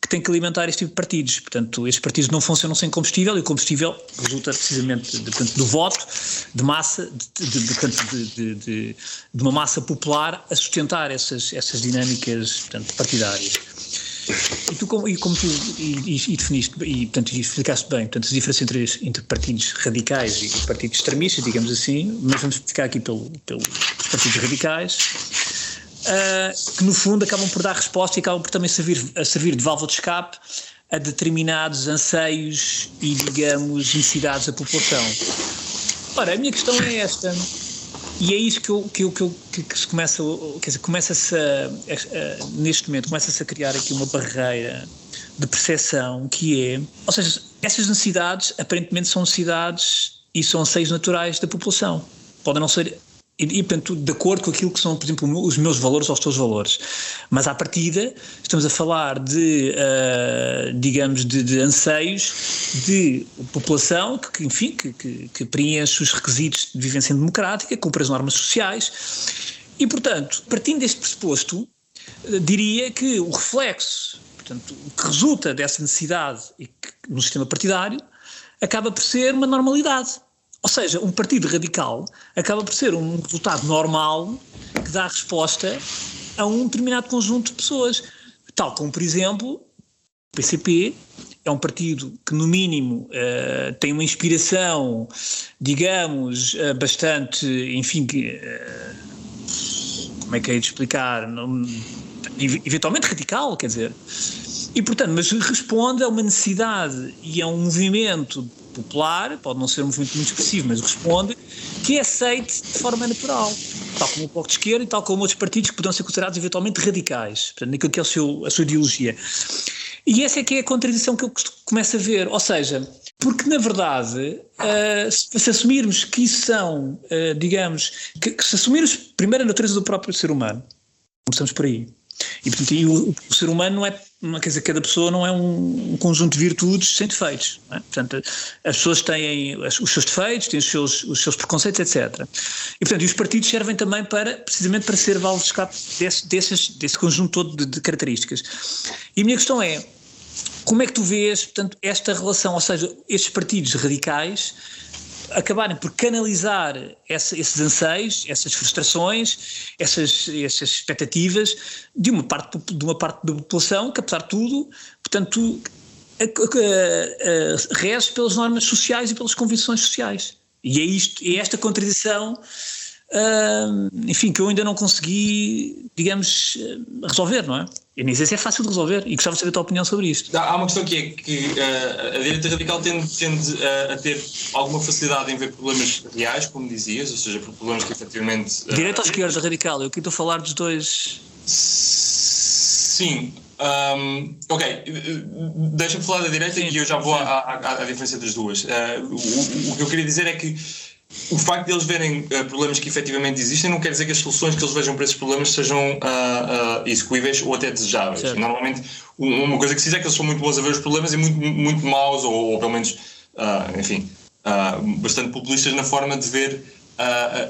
que tem que alimentar este tipo de partidos. Portanto, estes partidos não funcionam sem combustível e o combustível resulta precisamente de, portanto, do voto, de massa, de, de, de, de, uma massa popular a sustentar essas, essas dinâmicas portanto, partidárias. E tu, como, e como tu e, e, definiste e, portanto, explicaste bem portanto, as diferenças entre, entre partidos radicais e partidos extremistas, digamos assim, mas vamos ficar aqui pelo, pelos partidos radicais uh, que no fundo acabam por dar resposta e acabam por também servir, a servir de válvula de escape a determinados anseios e, digamos, necessidades da população. Ora, a minha questão é esta, e é isso que, eu, que, eu, que, eu, que, se começa, quer dizer, começa-se a, a, a, neste momento, começa-se a criar aqui uma barreira de percepção que é, ou seja, essas necessidades aparentemente são necessidades e são anseios naturais da população. Podem não ser e, e portanto, de acordo com aquilo que são, por exemplo, os meus valores ou os teus valores. Mas à partida, estamos a falar de, uh, digamos, de, de, anseios de população que, enfim, que, que, que preenche os requisitos de vivência democrática, cumpre as normas sociais. E, portanto, partindo deste pressuposto, uh, diria que o reflexo, portanto, que resulta dessa necessidade e que, no sistema partidário acaba por ser uma normalidade. Ou seja, um partido radical acaba por ser um resultado normal que dá resposta a um determinado conjunto de pessoas. Tal como, por exemplo, o PCP é um partido que, no mínimo, uh, tem uma inspiração, digamos, uh, bastante, enfim, uh, como é que é de explicar? Não, eventualmente radical, quer dizer. E, portanto, mas responde a uma necessidade e a um movimento popular, pode não ser um movimento muito expressivo, mas responde, que é aceite de forma natural, tal como o Bloco de Esquerda e tal como outros partidos que poderão ser considerados eventualmente radicais, portanto, naquilo que é seu, a sua ideologia. E essa é que é a contradição que eu começo a ver, ou seja, porque na verdade, uh, se, se, assumirmos que isso são, uh, digamos, que, que se assumirmos primeiro a natureza do próprio ser humano, começamos por aí, e, portanto, o, o, ser humano não é, quer dizer, cada pessoa não é um, um conjunto de virtudes sem defeitos. É? Portanto, as pessoas têm os seus defeitos, têm os seus, os seus preconceitos, etc. E, portanto, e os partidos servem também para, precisamente para ser válvulas de escape desse, desses, desse conjunto todo de, de características. E a minha questão é, como é que tu vês, portanto, esta relação, ou seja, estes partidos radicais acabarem por canalizar essa, esses anseios, essas frustrações, essas, essas expectativas de uma, parte, de uma parte da população que, apesar de tudo, portanto, rege pelas normas sociais e pelas convicções sociais. E é, isto, é esta contradição Uh, enfim, que eu ainda não consegui, digamos, resolver, não é? Eu nem sei se é fácil de resolver e gostava de saber a tua opinião sobre isto. Há uma questão que é que uh, a direita radical tende, tende uh, a ter alguma facilidade em ver problemas reais, como dizias, ou seja, problemas que efetivamente. Uh, direita ou esquerda radical? Eu aqui estou a falar dos dois. Sim. Um, ok, deixa-me falar da direita sim, e eu já vou à, à, à, diferença das duas. o, o que eu queria dizer é que o facto de eles verem uh, problemas que efetivamente existem não quer dizer que as soluções que eles vejam para esses problemas sejam uh, uh, execuíveis ou até desejáveis. Certo. Normalmente, uma coisa que se diz é que eles são muito bons a ver os problemas e muito, muito maus, ou, ou pelo menos, enfim, bastante populistas na forma de ver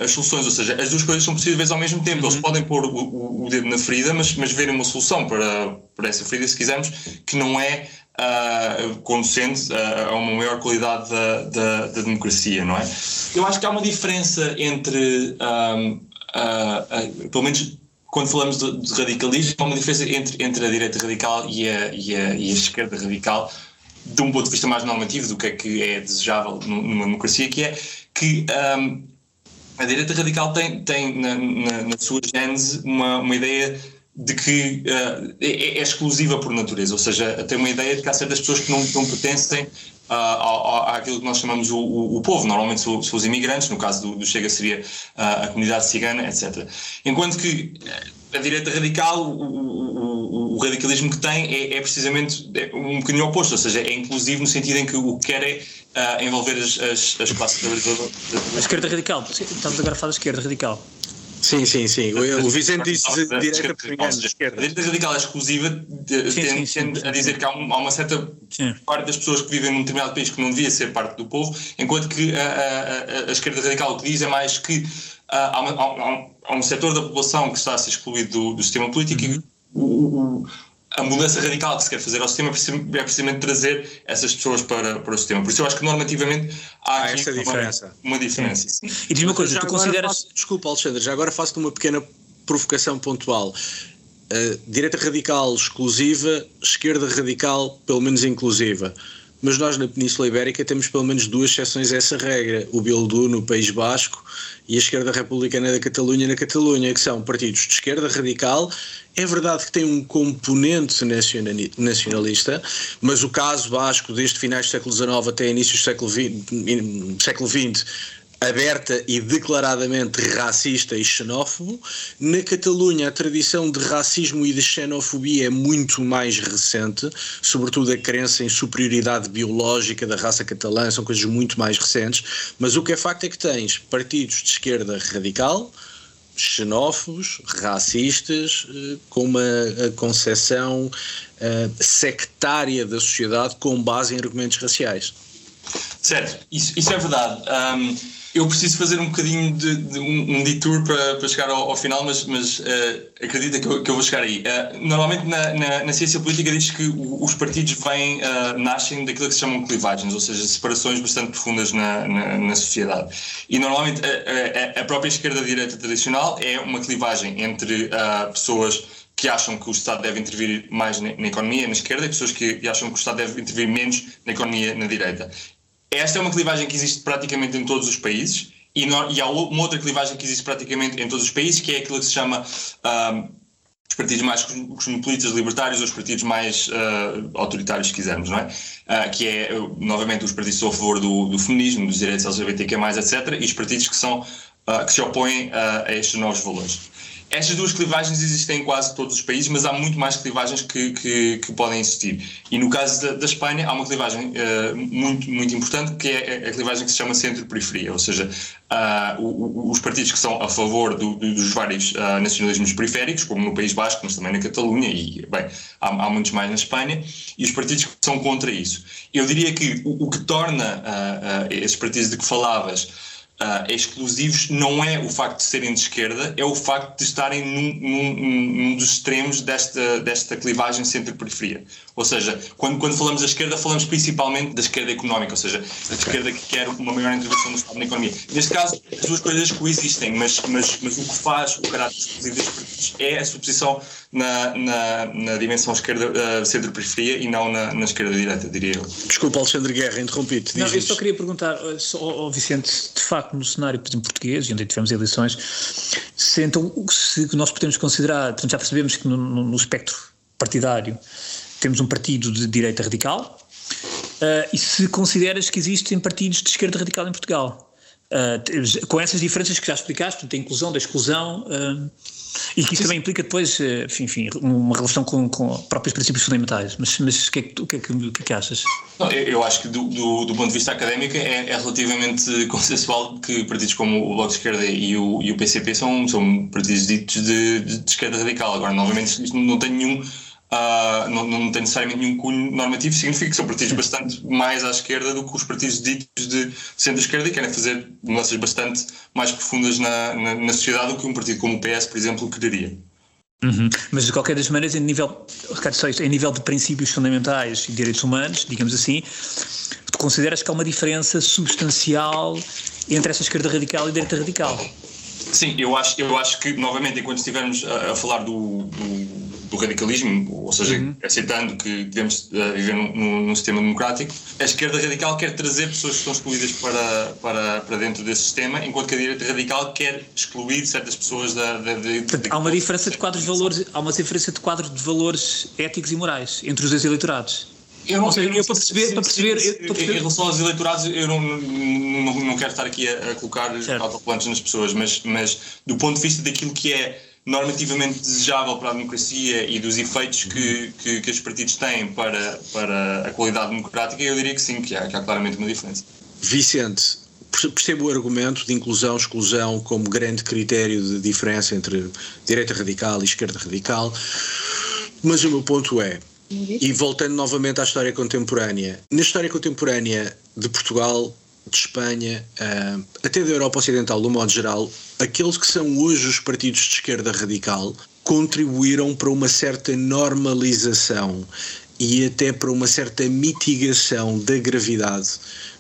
as soluções. Ou seja, as duas coisas são possíveis ao mesmo tempo. Uhum. Eles podem pôr o, o, o, dedo na ferida, mas, mas verem uma solução para, para essa ferida, se quisermos, que não é uh, conducente uh, a uma maior qualidade da, da, da, democracia, não é? Eu acho que há uma diferença entre, um, uh, pelo menos quando falamos de, de, radicalismo, há uma diferença entre, entre a direita radical e a, e, a, e a esquerda radical de um ponto de vista mais normativo do que é que é desejável numa democracia, que é que um, a direita radical tem, tem na, na, na sua gênese uma, uma ideia de que uh, é, é, exclusiva por natureza, ou seja, tem uma ideia de que há certas pessoas que não, não pertencem uh, àquilo que nós chamamos o, o, o povo, normalmente são, são, os imigrantes, no caso do, do Chega seria uh, a comunidade cigana, etc. Enquanto que a direita radical, o, o, radicalismo que tem é, é, precisamente é um bocadinho oposto, ou seja, é inclusivo no sentido em que o que quer é uh, envolver as, as, as classes trabalhadoras. A esquerda radical, estamos agora a falar da esquerda radical. Sim, sim, sim. O, Vicente disse de direita de esquerda. A direita radical exclusiva, tende a dizer que há, um, há uma certa sim. parte das pessoas que vivem num determinado país que não devia ser parte do povo, enquanto que a, a, a esquerda radical o que diz é mais que há, uma, há, há, um setor da população que está a ser excluído do, do sistema político uhum. e o, o a mudança radical que se quer fazer ao sistema é precisamente trazer essas pessoas para, para o sistema. Por isso eu acho que normativamente há, há essa diferença. Uma, uma diferença. Sim. E diz uma coisa, tu consideras. Faço, desculpa, Alexandre, já agora faço-te uma pequena provocação pontual. Uh, direita radical exclusiva, esquerda radical pelo menos inclusiva. Mas nós na Península Ibérica temos pelo menos duas exceções a essa regra: o Bildu no País Basco e a esquerda republicana da Catalunha na Catalunha, que são partidos de esquerda radical. É verdade que tem um componente nacionalista, mas o caso basco, desde finais do século XIX até inícios do século XX, século XX aberta e declaradamente racista e xenófobo. Na Catalunha, a tradição de racismo e de xenofobia é muito mais recente, sobretudo a crença em superioridade biológica da raça catalã, são coisas muito mais recentes. Mas o que é facto é que tens partidos de esquerda radical, xenófobos, racistas, eh, com uma concepção uh, sectária da sociedade com base em argumentos raciais. Certo, isso, isso é verdade. Um, eu preciso fazer um bocadinho de, de um, um, detour para, para chegar ao, ao final, mas, mas uh, acredita que eu, que eu, vou chegar aí. Uh, normalmente na, na, na, ciência política diz que os partidos vêm, uh, nascem daquilo que se chamam clivagens, ou seja, separações bastante profundas na, na, na sociedade. E normalmente a, a, a própria esquerda-direita tradicional é uma clivagem entre pessoas que acham que o Estado deve intervir mais na, economia, na esquerda, e pessoas que acham que o Estado deve intervir menos na economia, na direita. Esta é uma clivagem que existe praticamente em todos os países e, no, e há uma outra clivagem que existe praticamente em todos os países, que é aquilo que se chama um, os partidos mais cosmopolitas libertários ou os partidos mais uh, autoritários, se quisermos, não é? Uh, que é, novamente, os partidos que são a favor do, do feminismo, dos direitos LGBTQ+, etc., e os partidos que, são, uh, que se opõem a estes novos valores. Estas duas clivagens existem em quase todos os países, mas há muito mais clivagens que, que, que podem existir. E no caso da, da Espanha, há uma clivagem uh, muito, muito importante, que é a clivagem que se chama centro-periferia, ou seja, uh, o, os partidos que são a favor do, do, dos vários uh, nacionalismos periféricos, como no País Basco, mas também na Catalunha, e bem, há, há, muitos mais na Espanha, e os partidos que são contra isso. Eu diria que o, o que torna esses partidos de que falavas uh, exclusivos não é o facto de serem de esquerda, é o facto de estarem num, num, num dos extremos desta, desta clivagem centro-periferia. Ou seja, quando, quando falamos da esquerda, falamos principalmente da esquerda económica, ou seja, da esquerda que quer uma maior intervenção do Estado na economia. Neste caso, as duas coisas coexistem, mas, mas, mas o que faz o caráter exclusivo destes partidos é a subposição na, na, na dimensão esquerda, uh, centro-periferia e não na, na esquerda-direita, diria eu. Desculpa, Alexandre Guerra, interrompi-te. Não, eu só queria perguntar ao Vicente, de facto, no cenário por exemplo, português, onde tivemos eleições, se, então, se nós podemos considerar, portanto, já percebemos que no, no espectro partidário temos um partido de direita radical, uh, e se consideras que existem partidos de esquerda radical em Portugal. Uh, com essas diferenças que já explicaste, portanto, a inclusão, da exclusão, uh, e que isso também implica depois, enfim, uma relação com, com próprios princípios fundamentais. Mas, mas o, que é que, o, que é que, o que é que achas? Não, eu acho que, do, do, do, ponto de vista académico, é, é, relativamente consensual que partidos como o Bloco de Esquerda e o, e o PCP são, são partidos ditos de, de, de esquerda radical. Agora, novamente, isto não tem nenhum Uh, não, não tem necessariamente nenhum cunho normativo, significa que são partidos bastante mais à esquerda do que os partidos ditos de centro-esquerda e querem fazer mudanças bastante mais profundas na, na, na, sociedade do que um partido como o PS, por exemplo, quereria. Uhum. Mas de qualquer das maneiras, em nível, em nível de princípios fundamentais e direitos humanos, digamos assim, consideras que há uma diferença substancial entre essa esquerda radical e a direita radical? Sim, eu acho, eu acho que, novamente, enquanto estivermos a, a falar do, do do radicalismo, ou seja, uhum. aceitando que devemos uh, viver num, num, sistema democrático, a esquerda radical quer trazer pessoas que estão excluídas para, para, para dentro desse sistema, enquanto que a direita radical quer excluir certas pessoas da. da, há uma diferença de quadros de valores, há uma diferença de quadros de valores éticos e morais entre os dois eleitorados. Eu não, sei, eu, para perceber, para perceber, para perceber, Em relação aos eleitorados, eu não, não, não quero estar aqui a, a colocar autocolantes nas pessoas, mas, mas do ponto de vista daquilo que é normativamente desejável para a democracia e dos efeitos que, que, que os partidos têm para, para a qualidade democrática, eu diria que sim, que há, que há claramente uma diferença. Vicente, percebo o argumento de inclusão, exclusão como grande critério de diferença entre direita radical e esquerda radical, mas o meu ponto é, e voltando novamente à história contemporânea, na história contemporânea de Portugal de Espanha, uh, até da Europa Ocidental, do modo geral, aqueles que são hoje os partidos de esquerda radical contribuíram para uma certa normalização e até para uma certa mitigação da gravidade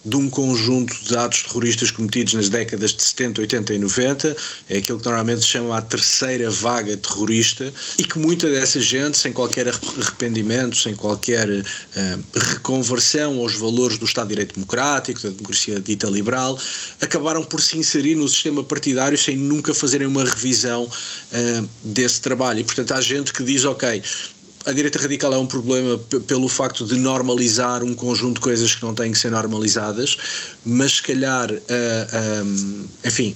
de um conjunto de atos terroristas cometidos nas décadas de 70, 80 e 90, é aquilo que normalmente se chama a terceira vaga terrorista, e que muita dessa gente, sem qualquer arrependimento, sem qualquer uh, reconversão aos valores do Estado de Direito Democrático, da democracia dita liberal, acabaram por se inserir no sistema partidário sem nunca fazerem uma revisão uh, desse trabalho. E, portanto, há gente que diz, ok, a direita radical é um problema pelo facto de normalizar um conjunto de coisas que não têm que ser normalizadas, mas se calhar, uh, ah, um, enfim,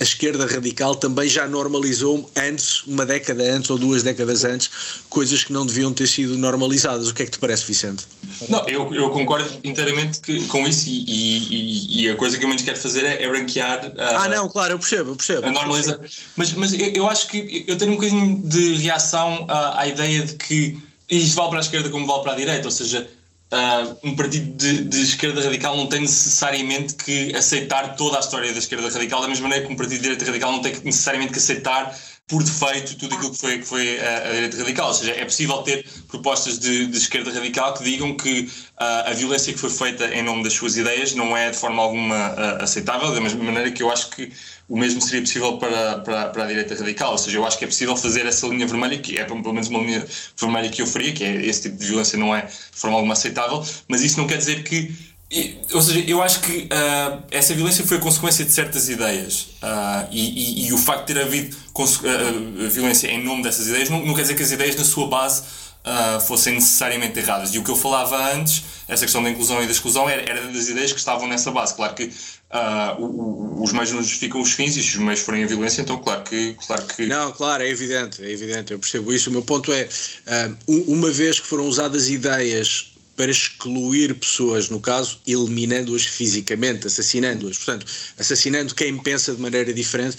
a esquerda radical também já normalizou antes, uma década antes ou duas décadas antes, coisas que não deviam ter sido normalizadas. O que é que te parece, Vicente? Não, eu, eu concordo inteiramente que, com isso e, e, e, a coisa que eu menos quero fazer é, é branquear. A, ah, não, claro, eu percebo, eu percebo. A normalização. Mas, mas eu, eu, acho que eu tenho um bocadinho de reação à, à ideia de que isto vale para a esquerda como vale para a direita, ou seja, Uh, um partido de, de, esquerda radical não tem necessariamente que aceitar toda a história da esquerda radical, da mesma maneira que um partido de direita radical não tem necessariamente que aceitar por defeito tudo aquilo que foi, que foi a, a direita radical. Ou seja, é possível ter propostas de, de esquerda radical que digam que uh, a violência que foi feita em nome das suas ideias não é de forma alguma uh, aceitável, da mesma maneira que eu acho que o mesmo seria possível para, para, para, a direita radical. Ou seja, eu acho que é possível fazer essa linha vermelha, que é pelo menos uma linha vermelha que eu faria, que é esse tipo de violência não é de forma alguma aceitável, mas isso não quer dizer que. Ou seja, eu acho que uh, essa violência foi a consequência de certas ideias uh, e, e, e, o facto de ter havido uh, violência em nome dessas ideias não, não, quer dizer que as ideias na sua base fossem necessariamente erradas. E o que eu falava antes, essa questão da inclusão e da exclusão, era, era das ideias que estavam nessa base. Claro que os meios não justificam os fins e se os meios forem a violência, então claro que, claro que. Não, claro, é evidente, é evidente, eu percebo isso. O meu ponto é, uma vez que foram usadas ideias para excluir pessoas, no caso, eliminando-as fisicamente, assassinando-as, portanto, assassinando quem pensa de maneira diferente,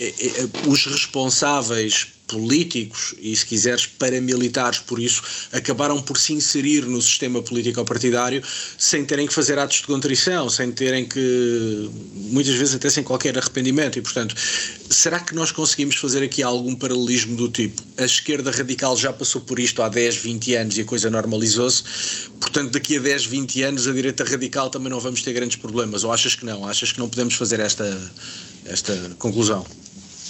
é, é, os responsáveis políticos e, se quiseres, paramilitares, por isso, acabaram por se inserir no sistema político-partidário sem terem que fazer atos de contrição, sem terem que, muitas vezes, até sem qualquer arrependimento. E, portanto, será que nós conseguimos fazer aqui algum paralelismo do tipo? A esquerda radical já passou por isto há 10, 20 anos e a coisa normalizou-se, portanto, daqui a 10, 20 anos a direita radical também não vamos ter grandes problemas. Ou achas que não? Achas que não podemos fazer esta, esta conclusão?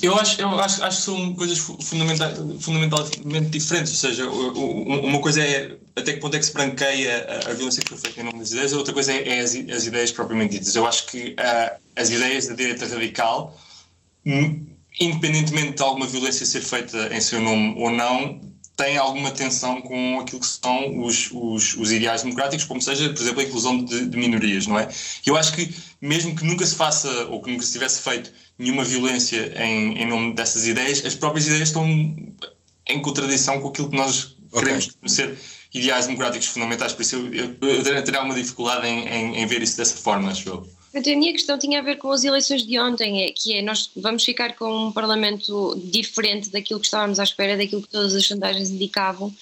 Eu acho, eu acho, acho que são coisas fundamental, fundamentalmente diferentes. Ou seja, uma coisa é até que ponto é que se branqueia a, violência que foi feita em nome das ideias, outra coisa é, é as, as, ideias propriamente ditas. Eu acho que uh, as ideias da direita radical, independentemente de alguma violência ser feita em seu nome ou não, têm alguma tensão com aquilo que são os, os, os ideais democráticos, como seja, por exemplo, a inclusão de, de minorias, não é? Eu acho que, mesmo que nunca se faça ou que nunca se tivesse feito nenhuma violência em, em nome dessas ideias, as próprias ideias estão em contradição com aquilo que nós okay. queremos ser ideais democráticos fundamentais. Por isso eu, eu, eu teria alguma dificuldade em, em, em, ver isso dessa forma, acho eu. A minha questão tinha a ver com as eleições de ontem, é, que é nós vamos ficar com um Parlamento diferente daquilo que estávamos à espera, daquilo que todas as sondagens indicavam,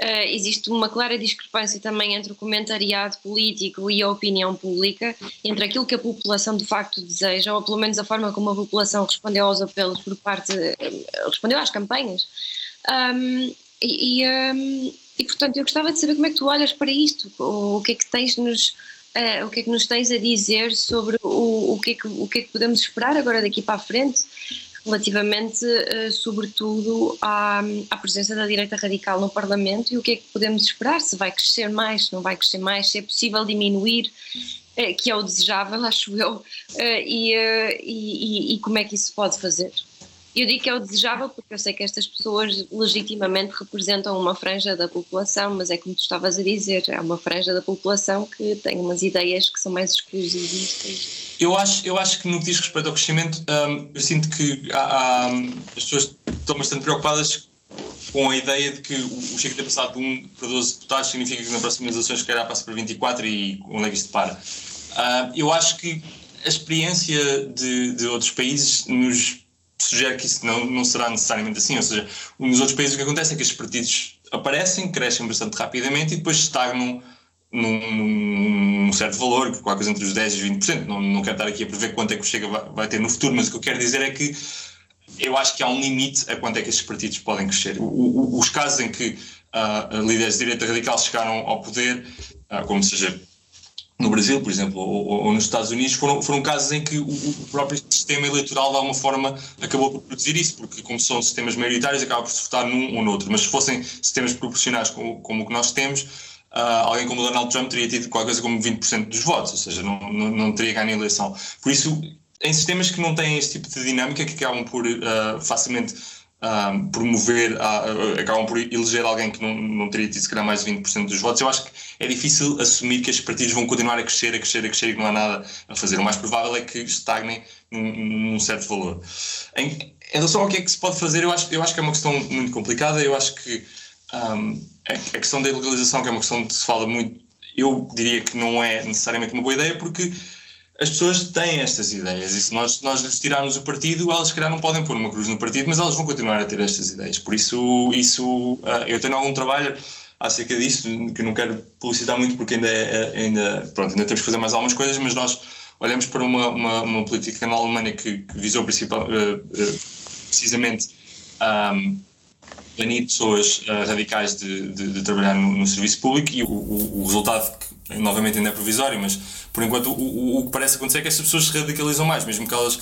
Uh, existe uma clara discrepância também entre o comentariado político e a opinião pública, entre aquilo que a população de facto deseja, ou pelo menos a forma como a população respondeu aos apelos por parte, uh, respondeu às campanhas. Um, e, um, e, portanto, eu gostava de saber como é que tu olhas para isto, o que é que tens nos. Uh, o que é que nos tens a dizer sobre o, o, que é que, o que é que podemos esperar agora daqui para a frente? relativamente, uh, sobretudo, à, à, presença da direita radical no Parlamento e o que é que podemos esperar, se vai crescer mais, se não vai crescer mais, se é possível diminuir, uh, que é o desejável, acho eu, e, e, e como é que isso pode fazer. Eu digo que é o desejável porque eu sei que estas pessoas legitimamente representam uma franja da população, mas é como tu estavas a dizer, é uma franja da população que tem umas ideias que são mais exclusivistas. Eu acho, eu acho que no que diz respeito ao crescimento, hum, eu sinto que há, há, as pessoas estão bastante preocupadas com a ideia de que o Chega ter passado de 1 para 12 deputados significa que na próxima eleições calhar passa para 24 e onde é que isto para? Uh, eu acho que a experiência de, de outros países nos sugere que isso não, não será necessariamente assim. Ou seja, nos outros países o que acontece é que estes partidos aparecem, crescem bastante rapidamente e depois estagnam num, num certo valor, qualquer coisa entre os 10% e 20%. Não, não quero estar aqui a prever quanto é que o Chega vai, vai, ter no futuro, mas o que eu quero dizer é que eu acho que há um limite a quanto é que estes partidos podem crescer. O, o, os casos em que uh, líderes de direita radical chegaram ao poder, uh, como seja no Brasil, por exemplo, ou, ou, nos Estados Unidos, foram, foram casos em que o, o, próprio sistema eleitoral, de alguma forma, acabou por produzir isso, porque, como são sistemas maioritários, acaba por se votar num ou noutro. Mas se fossem sistemas proporcionais como, como o que nós temos, uh, alguém como Donald Trump teria tido qualquer coisa como 20% dos votos, ou seja, não, não, não teria ganho a eleição. Por isso, em sistemas que não têm este tipo de dinâmica, que acabam por uh, facilmente um, promover, a, acabam por eleger alguém que não, não teria tido se calhar mais de 20% dos votos, eu acho que é difícil assumir que estes partidos vão continuar a crescer, a crescer, a crescer e que não há nada a fazer. O mais provável é que estagnem num, num certo valor. Em, em, relação ao que é que se pode fazer, eu acho, eu acho que é uma questão muito complicada, eu acho que um, a, a questão da legalização, que é uma questão que se fala muito, eu diria que não é necessariamente uma boa ideia, porque as pessoas têm estas ideias e se nós, nós lhes tirarmos o partido, elas se calhar não podem pôr uma cruz no partido, mas elas vão continuar a ter estas ideias. Por isso, isso uh, eu tenho algum trabalho acerca disso, que não quero publicitar muito porque ainda, é, ainda, pronto, ainda temos que fazer mais algumas coisas, mas nós olhamos para uma, uma, uma política na Alemanha que, que visou principal, uh, precisamente um, banir pessoas radicais de, de, de trabalhar no, no, serviço público e o, o resultado, que, novamente ainda é provisório, mas por enquanto, o, o, que parece acontecer é que as pessoas se radicalizam mais, mesmo que elas.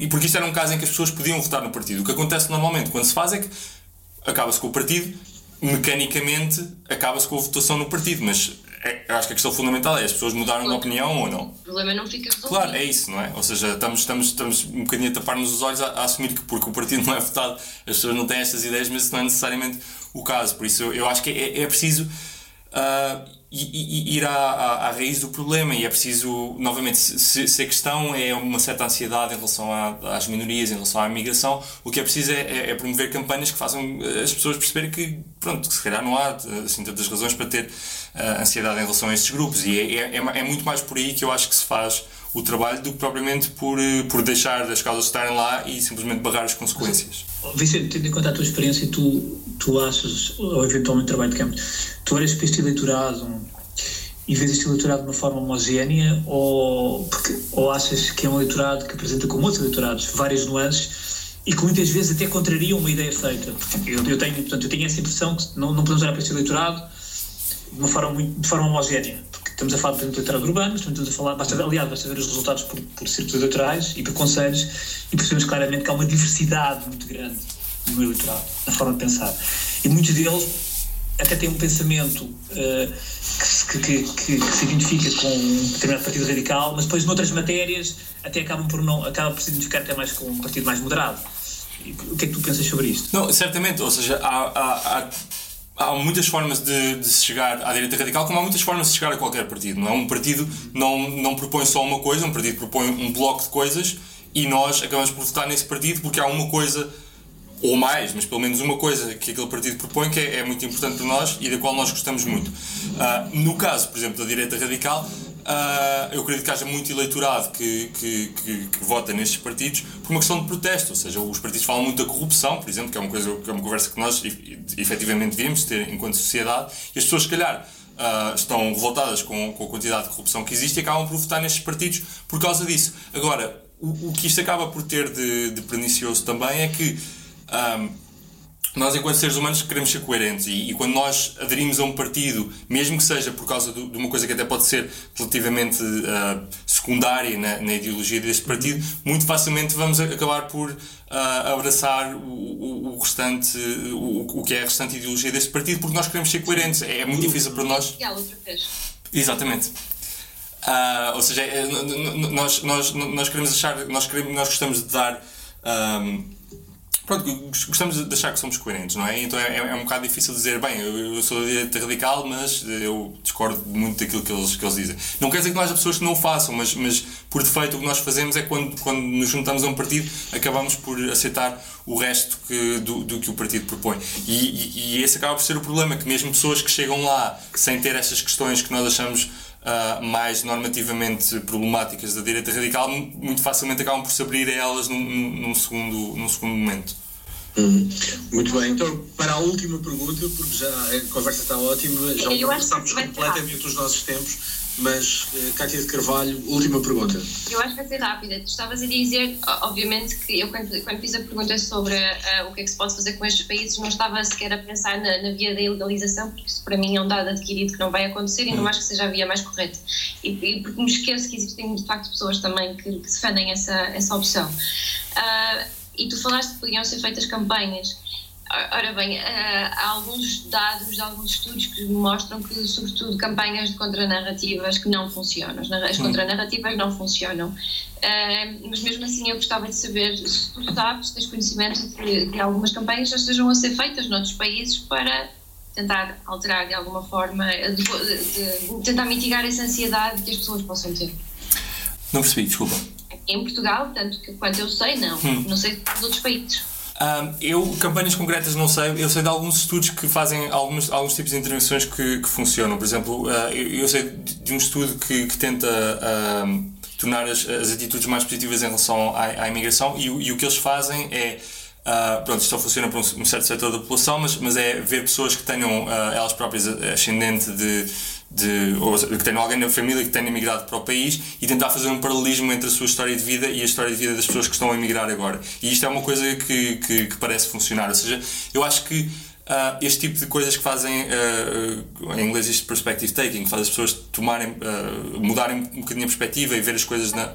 E porque isso era um caso em que as pessoas podiam votar no partido. O que acontece normalmente quando se faz é que acaba-se com o partido, mecanicamente acaba-se com a votação no partido, mas é, acho que a questão fundamental é as pessoas mudaram claro. de opinião ou não. O problema não fica resolvido. Claro, é isso, não é? Ou seja, estamos, estamos, estamos um bocadinho a tapar-nos os olhos a, a, assumir que porque o partido não é votado as pessoas não têm estas ideias, mas isso não é necessariamente o caso. Por isso eu, eu acho que é, é preciso. Uh, e, e, ir à, à, à, raiz do problema e é preciso, novamente, se, se, a questão é uma certa ansiedade em relação à, às minorias, em relação à imigração, o que é preciso é, é, é, promover campanhas que façam eh, as pessoas perceberem que, pronto, que se calhar não há assim, tantas razões para ter uh, ansiedade em relação a estes grupos e é, é, é, muito mais por aí que eu acho que se faz o trabalho do que propriamente por, eh, por deixar as causas estarem lá e simplesmente barrar as consequências. Vicente, tendo em conta a tua experiência, tu, tu achas, ou eventualmente trabalho de campo, tu olhas para este eleitorado e vês este eleitorado de uma forma homogénea ou, porque, ou achas que é um eleitorado que apresenta como outros eleitorados várias nuances e que muitas vezes até contrariam uma ideia feita? Eu, eu, tenho, portanto, eu tenho essa impressão que não, não podemos olhar para este eleitorado de uma forma, muito, de forma homogénea Estamos a falar, por exemplo, de eleitorado urbano, estamos a falar, basta, aliás, basta ver os resultados por, por círculos eleitorais e por conselhos e percebemos claramente que há uma diversidade muito grande no eleitorado, na forma de pensar. E muitos deles até têm um pensamento uh, que, que, que, que, se identifica com um determinado partido radical, mas depois noutras matérias até acabam por, não, acabam por se identificar até mais com um partido mais moderado. O que é que tu pensas sobre isto? Não, certamente, ou seja, há, há, há há muitas formas de, de, se chegar à direita radical, como há muitas formas de chegar a qualquer partido. Não é? Um partido não, não propõe só uma coisa, um partido propõe um bloco de coisas e nós acabamos por votar nesse partido porque há uma coisa, ou mais, mas pelo menos uma coisa que aquele partido propõe que é, é muito importante para nós e da qual nós gostamos muito. Uh, no caso, por exemplo, da direita radical, Uh, eu acredito que haja muito eleitorado que, que, que, que, vota nestes partidos por uma questão de protesto, ou seja, os partidos falam muito da corrupção, por exemplo, que é uma, coisa, que é uma conversa que nós efetivamente devíamos ter enquanto sociedade, e as pessoas, se calhar, uh, estão revoltadas com, com a quantidade de corrupção que existe e acabam por votar nestes partidos por causa disso. Agora, o, o que isto acaba por ter de, de pernicioso também é que. Um, nós, enquanto seres humanos, queremos ser coerentes e, e, quando nós aderimos a um partido, mesmo que seja por causa do, de uma coisa que até pode ser relativamente uh, secundária na, na, ideologia deste partido, muito facilmente vamos acabar por uh, abraçar o, o, o restante, o, o, que é a restante ideologia deste partido, porque nós queremos ser coerentes. É, é muito difícil para nós. Exatamente. Uh, ou seja, é, nós, nós, nós queremos achar, nós, queremos, nós gostamos de dar. Um, Pronto, gostamos de achar que somos coerentes, não é? Então é, é um bocado difícil dizer, bem, eu, eu sou da direita radical, mas eu discordo muito daquilo que eles, que eles dizem. Não quer dizer que não haja pessoas que não o façam, mas, mas por defeito o que nós fazemos é quando, quando nos juntamos a um partido, acabamos por aceitar o resto que, do, do que o partido propõe. E, e, e esse acaba por ser o problema, que mesmo pessoas que chegam lá sem ter estas questões que nós achamos Uh, mais normativamente problemáticas da direita radical, muito facilmente acabam por se abrir a elas num, num, segundo, num segundo momento. Hum, muito bem, então para a última pergunta, porque já a conversa está ótima, já ultrapassamos completamente os nossos tempos, mas uh, Cátia de Carvalho, última pergunta. Eu acho que vai ser rápida. Tu estavas a dizer, obviamente, que eu quando, quando fiz a pergunta sobre uh, o que é que se pode fazer com estes países, não estava sequer a pensar na, na via da ilegalização, porque isso para mim é um dado adquirido que não vai acontecer e não hum. acho que seja a via mais correta. E, e porque me esqueço que existem de facto pessoas também que, que defendem essa, essa opção. Uh, e tu falaste que podiam ser feitas campanhas. Ora bem, há alguns dados alguns estudos que mostram que, sobretudo, campanhas de contranarrativas que não funcionam. As contranarrativas não funcionam. Mas mesmo assim, eu gostava de saber se tu sabes, tens conhecimento de, de algumas campanhas já estejam a ser feitas noutros países para tentar alterar de alguma forma, de, de, de tentar mitigar essa ansiedade que as pessoas possam ter. Não percebi, desculpa. Em Portugal, tanto que quanto eu sei, não. Hum. Não sei dos outros países. Eu, campanhas concretas, não sei. Eu sei de alguns estudos que fazem alguns, alguns tipos de intervenções que, que funcionam. Por exemplo, uh, eu, sei de, um estudo que, que tenta tornar as, as, atitudes mais positivas em relação à, à imigração e, e, o que eles fazem é Uh, pronto, isto só funciona para um, certo setor da população, mas, mas é ver pessoas que tenham uh, elas próprias ascendente de, de, ou que tenham alguém na família que tenha emigrado para o país e tentar fazer um paralelismo entre a sua história de vida e a história de vida das pessoas que estão a emigrar agora. E isto é uma coisa que, que, que parece funcionar. Ou seja, eu acho que Uh, este tipo de coisas que fazem, uh, em inglês isto perspective taking, que faz as pessoas tomarem, uh, mudarem um bocadinho a perspectiva e ver as coisas na...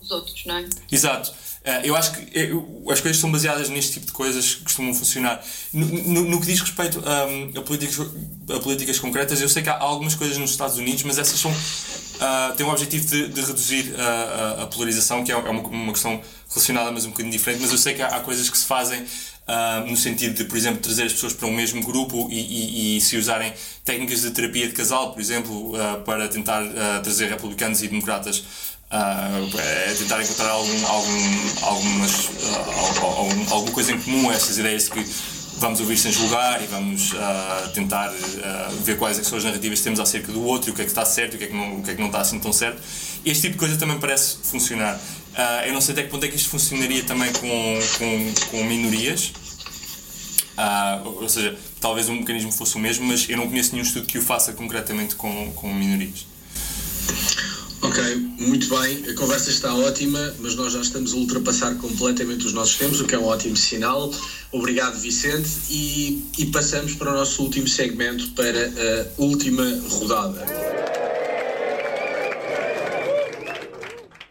Os outros, não é? Exato. Eh, eu acho que eh, as coisas são baseadas neste tipo de coisas que costumam funcionar. No, no, no que diz respeito um, a, políticas, a políticas concretas, eu sei que há algumas coisas nos Estados Unidos, mas essas são, uh, têm o objetivo de, de reduzir a, a, polarização, que é uma, uma questão relacionada, mas um bocadinho diferente. Mas eu sei que há, há coisas que se fazem Uh, no sentido de, por exemplo, trazer as pessoas para um mesmo grupo e, e, e se usarem técnicas de terapia de casal, por exemplo, uh, para tentar uh, trazer republicanos e democratas uh, é tentar encontrar algum, algum, algumas, uh, algum, alguma coisa em comum a essas ideias que vamos ouvir sem julgar e vamos uh, tentar ver quais é são as narrativas que temos acerca do outro, e o que é que está certo e o que é que não, o que é que não está assim tão certo. Este tipo de coisa também parece funcionar. eu não sei até que ponto é que isto funcionaria também com, com, com minorias. ou seja, talvez o mecanismo fosse o mesmo, mas eu não conheço nenhum estudo que o faça concretamente com, com minorias. Ok, muito bem. A conversa está ótima, mas nós já estamos a ultrapassar completamente os nossos tempos, o que é um ótimo sinal. Obrigado, Vicente. E, e passamos para o nosso último segmento, para a última rodada.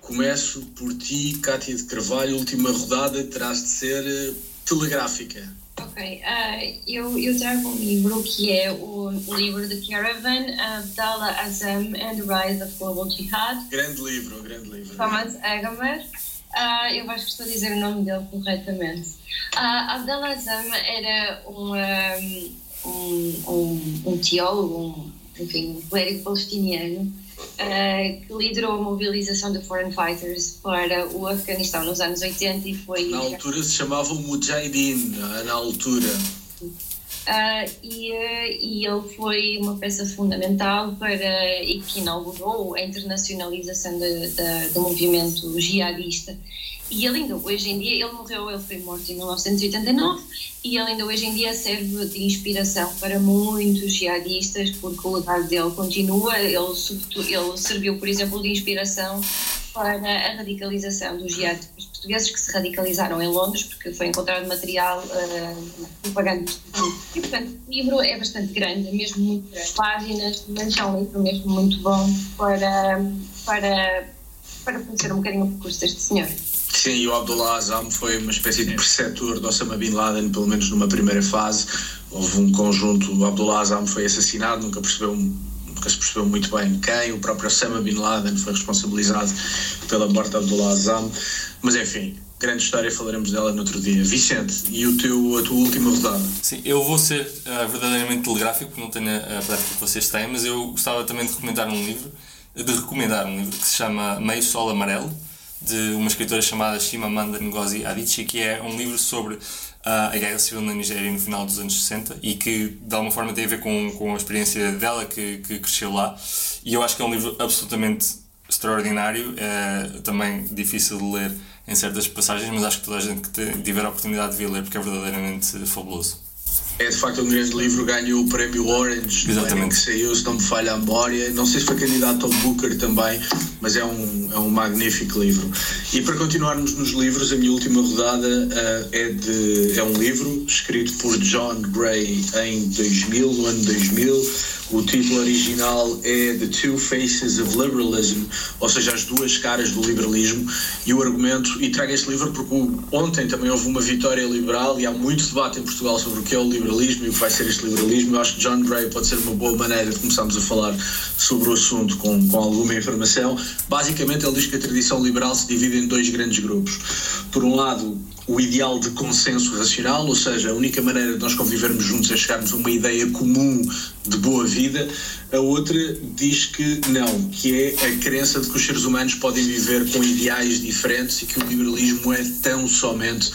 Começo por ti, Cátia de Carvalho. Última rodada terás de ser uh, telegráfica. Ok, uh, eu, eu trago um livro que é o, o livro The Caravan, Abdallah Azam and the Rise of Global Jihad. Grande livro, grande livro. Thomas Agamar. Uh, eu acho que estou a dizer o nome dele corretamente. Uh, Abdallah Azam era um, um, um, um teólogo, um, enfim, um clérigo palestiniano uh, que liderou a mobilização de foreign fighters para o Afeganistão nos anos 80 e foi. Na altura se chamava o Mujahideen, na altura. Uh, e, uh, e ele foi uma peça fundamental para e que inaugurou a internacionalização de, de, do movimento jihadista e ele ainda hoje em dia, ele morreu, ele foi morto em 1989 e ele ainda hoje em dia serve de inspiração para muitos jihadistas porque o legado dele continua, ele, ele serviu, por exemplo, de inspiração para a radicalização dos jihadistas portugueses que se radicalizaram em Londres porque foi encontrado material uh, propagandístico. E, portanto, o livro é bastante grande, mesmo muito grande, páginas, mas é um livro mesmo muito bom para, para, para conhecer um bocadinho o percurso deste senhor. Sim, e o Abdullah Azam foi uma espécie de preceptor do Osama Bin Laden, pelo menos numa primeira fase. Houve um conjunto, o Abdullah Azam foi assassinado, nunca percebeu se percebeu muito bem quem, o próprio Osama Bin Laden foi responsabilizado pela morte de Abdullah Azam, mas enfim, grande história, falaremos dela no outro dia. Vicente, e o teu, a tua última rodada? Sim, eu vou ser uh, verdadeiramente telegráfico, porque não tenho a prática que vocês têm, mas eu gostava também de recomendar um livro, de recomendar um livro que se chama Meio Sol Amarelo, de uma escritora chamada Shimamanda Ngozi Adichie, que é um livro sobre uh, a guerra civil na Nigéria no final dos anos 60 e que de alguma forma tem a ver com, com a experiência dela que, que cresceu lá. E eu acho que é um livro absolutamente extraordinário, é também difícil de ler em certas passagens, mas acho que toda a gente que tiver a oportunidade de vir ler porque é verdadeiramente fabuloso. É de facto um grande livro, ganhou o prémio Orange Exatamente. que saiu, se não me falha a memória. Não sei se foi candidato ao Booker também, mas é um, é um magnífico livro. E para continuarmos nos livros, a minha última rodada uh, é, de, é um livro escrito por John Gray em 2000, no ano 2000 o título original é The Two Faces of Liberalism, ou seja, as duas caras do liberalismo. E o argumento, e trago este livro porque ontem também houve uma vitória liberal e há muito debate em Portugal sobre o que é o liberalismo e o que vai ser este liberalismo. Eu acho que John Gray pode ser uma boa maneira de começarmos a falar sobre o assunto com, com alguma informação. Basicamente, ele diz que a tradição liberal se divide em dois grandes grupos. Por um lado, o ideal de consenso racional, ou seja, a única maneira de nós convivermos juntos é chegarmos a uma ideia comum de boa vida. A outra diz que não, que é a crença de que os seres humanos podem viver com ideais diferentes e que o liberalismo é tão somente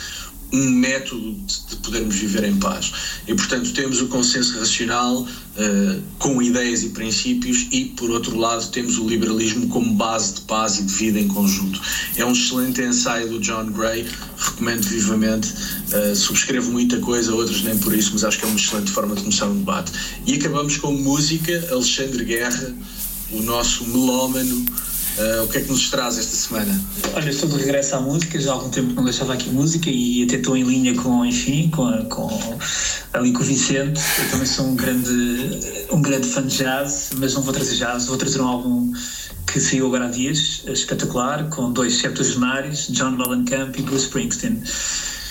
um método de, de, podermos viver em paz. E, portanto, temos o consenso racional uh, com ideias e princípios e, por outro lado, temos o liberalismo como base de paz e de vida em conjunto. É um excelente ensaio do John Gray, recomendo vivamente. Uh, subscrevo muita coisa, outras nem por isso, mas acho que é uma excelente forma de começar um debate. E acabamos com música, Alexandre Guerra, o nosso melómano Uh, o que é que nos traz esta semana? Olha, estou de regresso à música, já há algum tempo não deixava aqui música e até estou em linha com, enfim, com, a, com ali com o Vicente. Eu também sou um grande, um grande fã de jazz, mas não vou trazer jazz, vou trazer um álbum que saiu agora há dias, espetacular, com dois septuagenários, John Mellencamp e Bruce Springsteen.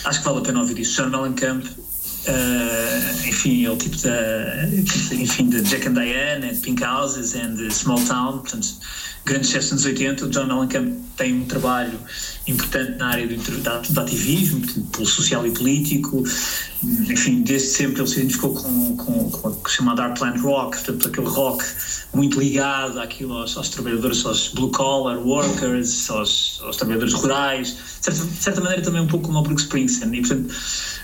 Acho que vale a pena ouvir isso. John Mellencamp Uh, enfim, é o tipo da, enfim, de Jack and Diane, and Pink Houses and Small Town, portanto, grandes sucessos nos 80. O John Mellencamp tem um trabalho importante na área do, do, ativismo, pelo social e político. Enfim, desde sempre ele se identificou com, com, com o que se chama Dark Plant Rock, portanto, aquele rock muito ligado àquilo aos, aos trabalhadores, aos blue collar workers, aos, aos trabalhadores rurais, de certa, de certa, maneira também um pouco como o Bruce Springsteen. E, portanto,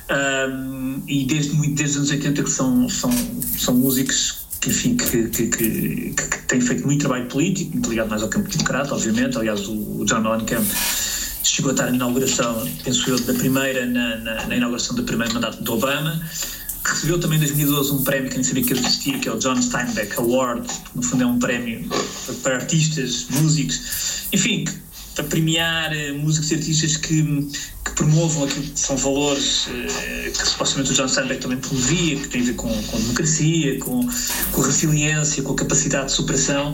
um, e desde, muito, desde os anos 80 que são, são, são músicos que, enfim, que, que, que, que têm feito muito trabalho político, muito ligado mais ao campo democrata, obviamente. Aliás, o, John Mellencamp chegou a estar na inauguração, penso eu, da primeira, na, na, na inauguração do primeiro mandato de Obama. Recebeu também em 2012 um prémio que nem sabia que existia, que é o John Steinbeck Award, no fundo é um prémio para artistas, músicos, enfim, para premiar eh, músicos e artistas que promovam aquilo que são valores eh, que supostamente o John Steinbeck também promovia, que tem a ver com, com democracia, com, com resiliência, com capacidade de superação.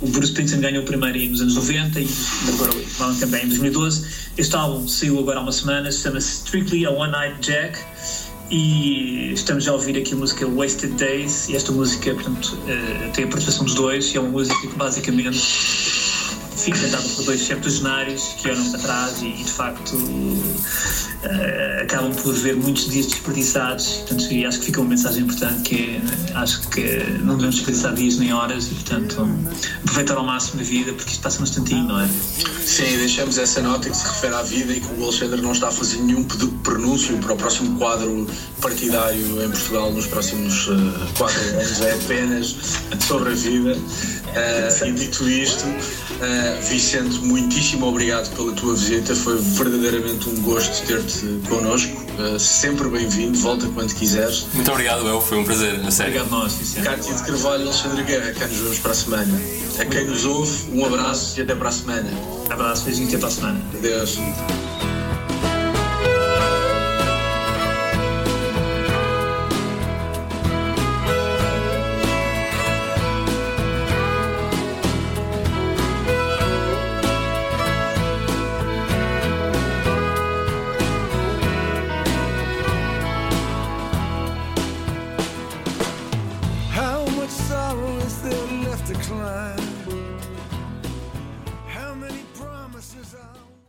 O Bruce Springsteen ganhou o primeiro nos anos 90 e agora o também em 2012. Este álbum saiu agora há uma semana, chama-se Strictly a One Night Jack e estamos a ouvir aqui a música Wasted Days e esta música, portanto, eh, tem a participação dos dois e é uma música que basicamente fica cantada por dois septuagenários que olham para trás e, de facto uh, acabam por ver muitos dias desperdiçados portanto, e acho que fica uma mensagem importante que é, acho que não devemos desperdiçar dias nem horas e portanto aproveitar ao máximo a vida porque isto passa um instantinho, não é? Sim, deixamos essa nota que se refere à vida e que o Alexandre não está a fazer nenhum pronúncio para o próximo quadro partidário em Portugal nos próximos uh, quatro anos, é apenas sobre a vida. Uh, e dito isto, Uh, Vicente, muitíssimo obrigado pela tua visita. Foi verdadeiramente um gosto ter-te connosco. Uh, sempre bem-vindo, volta quando quiseres. Muito obrigado, eu. Foi um prazer, a sério. Obrigado, nós, Vicente. Cátia de Carvalho e Alexandre Guerra, cá nos vemos para a semana. A quem nos ouve, um abraço e até para a semana. Um abraço, beijinho até para a semana. Adeus.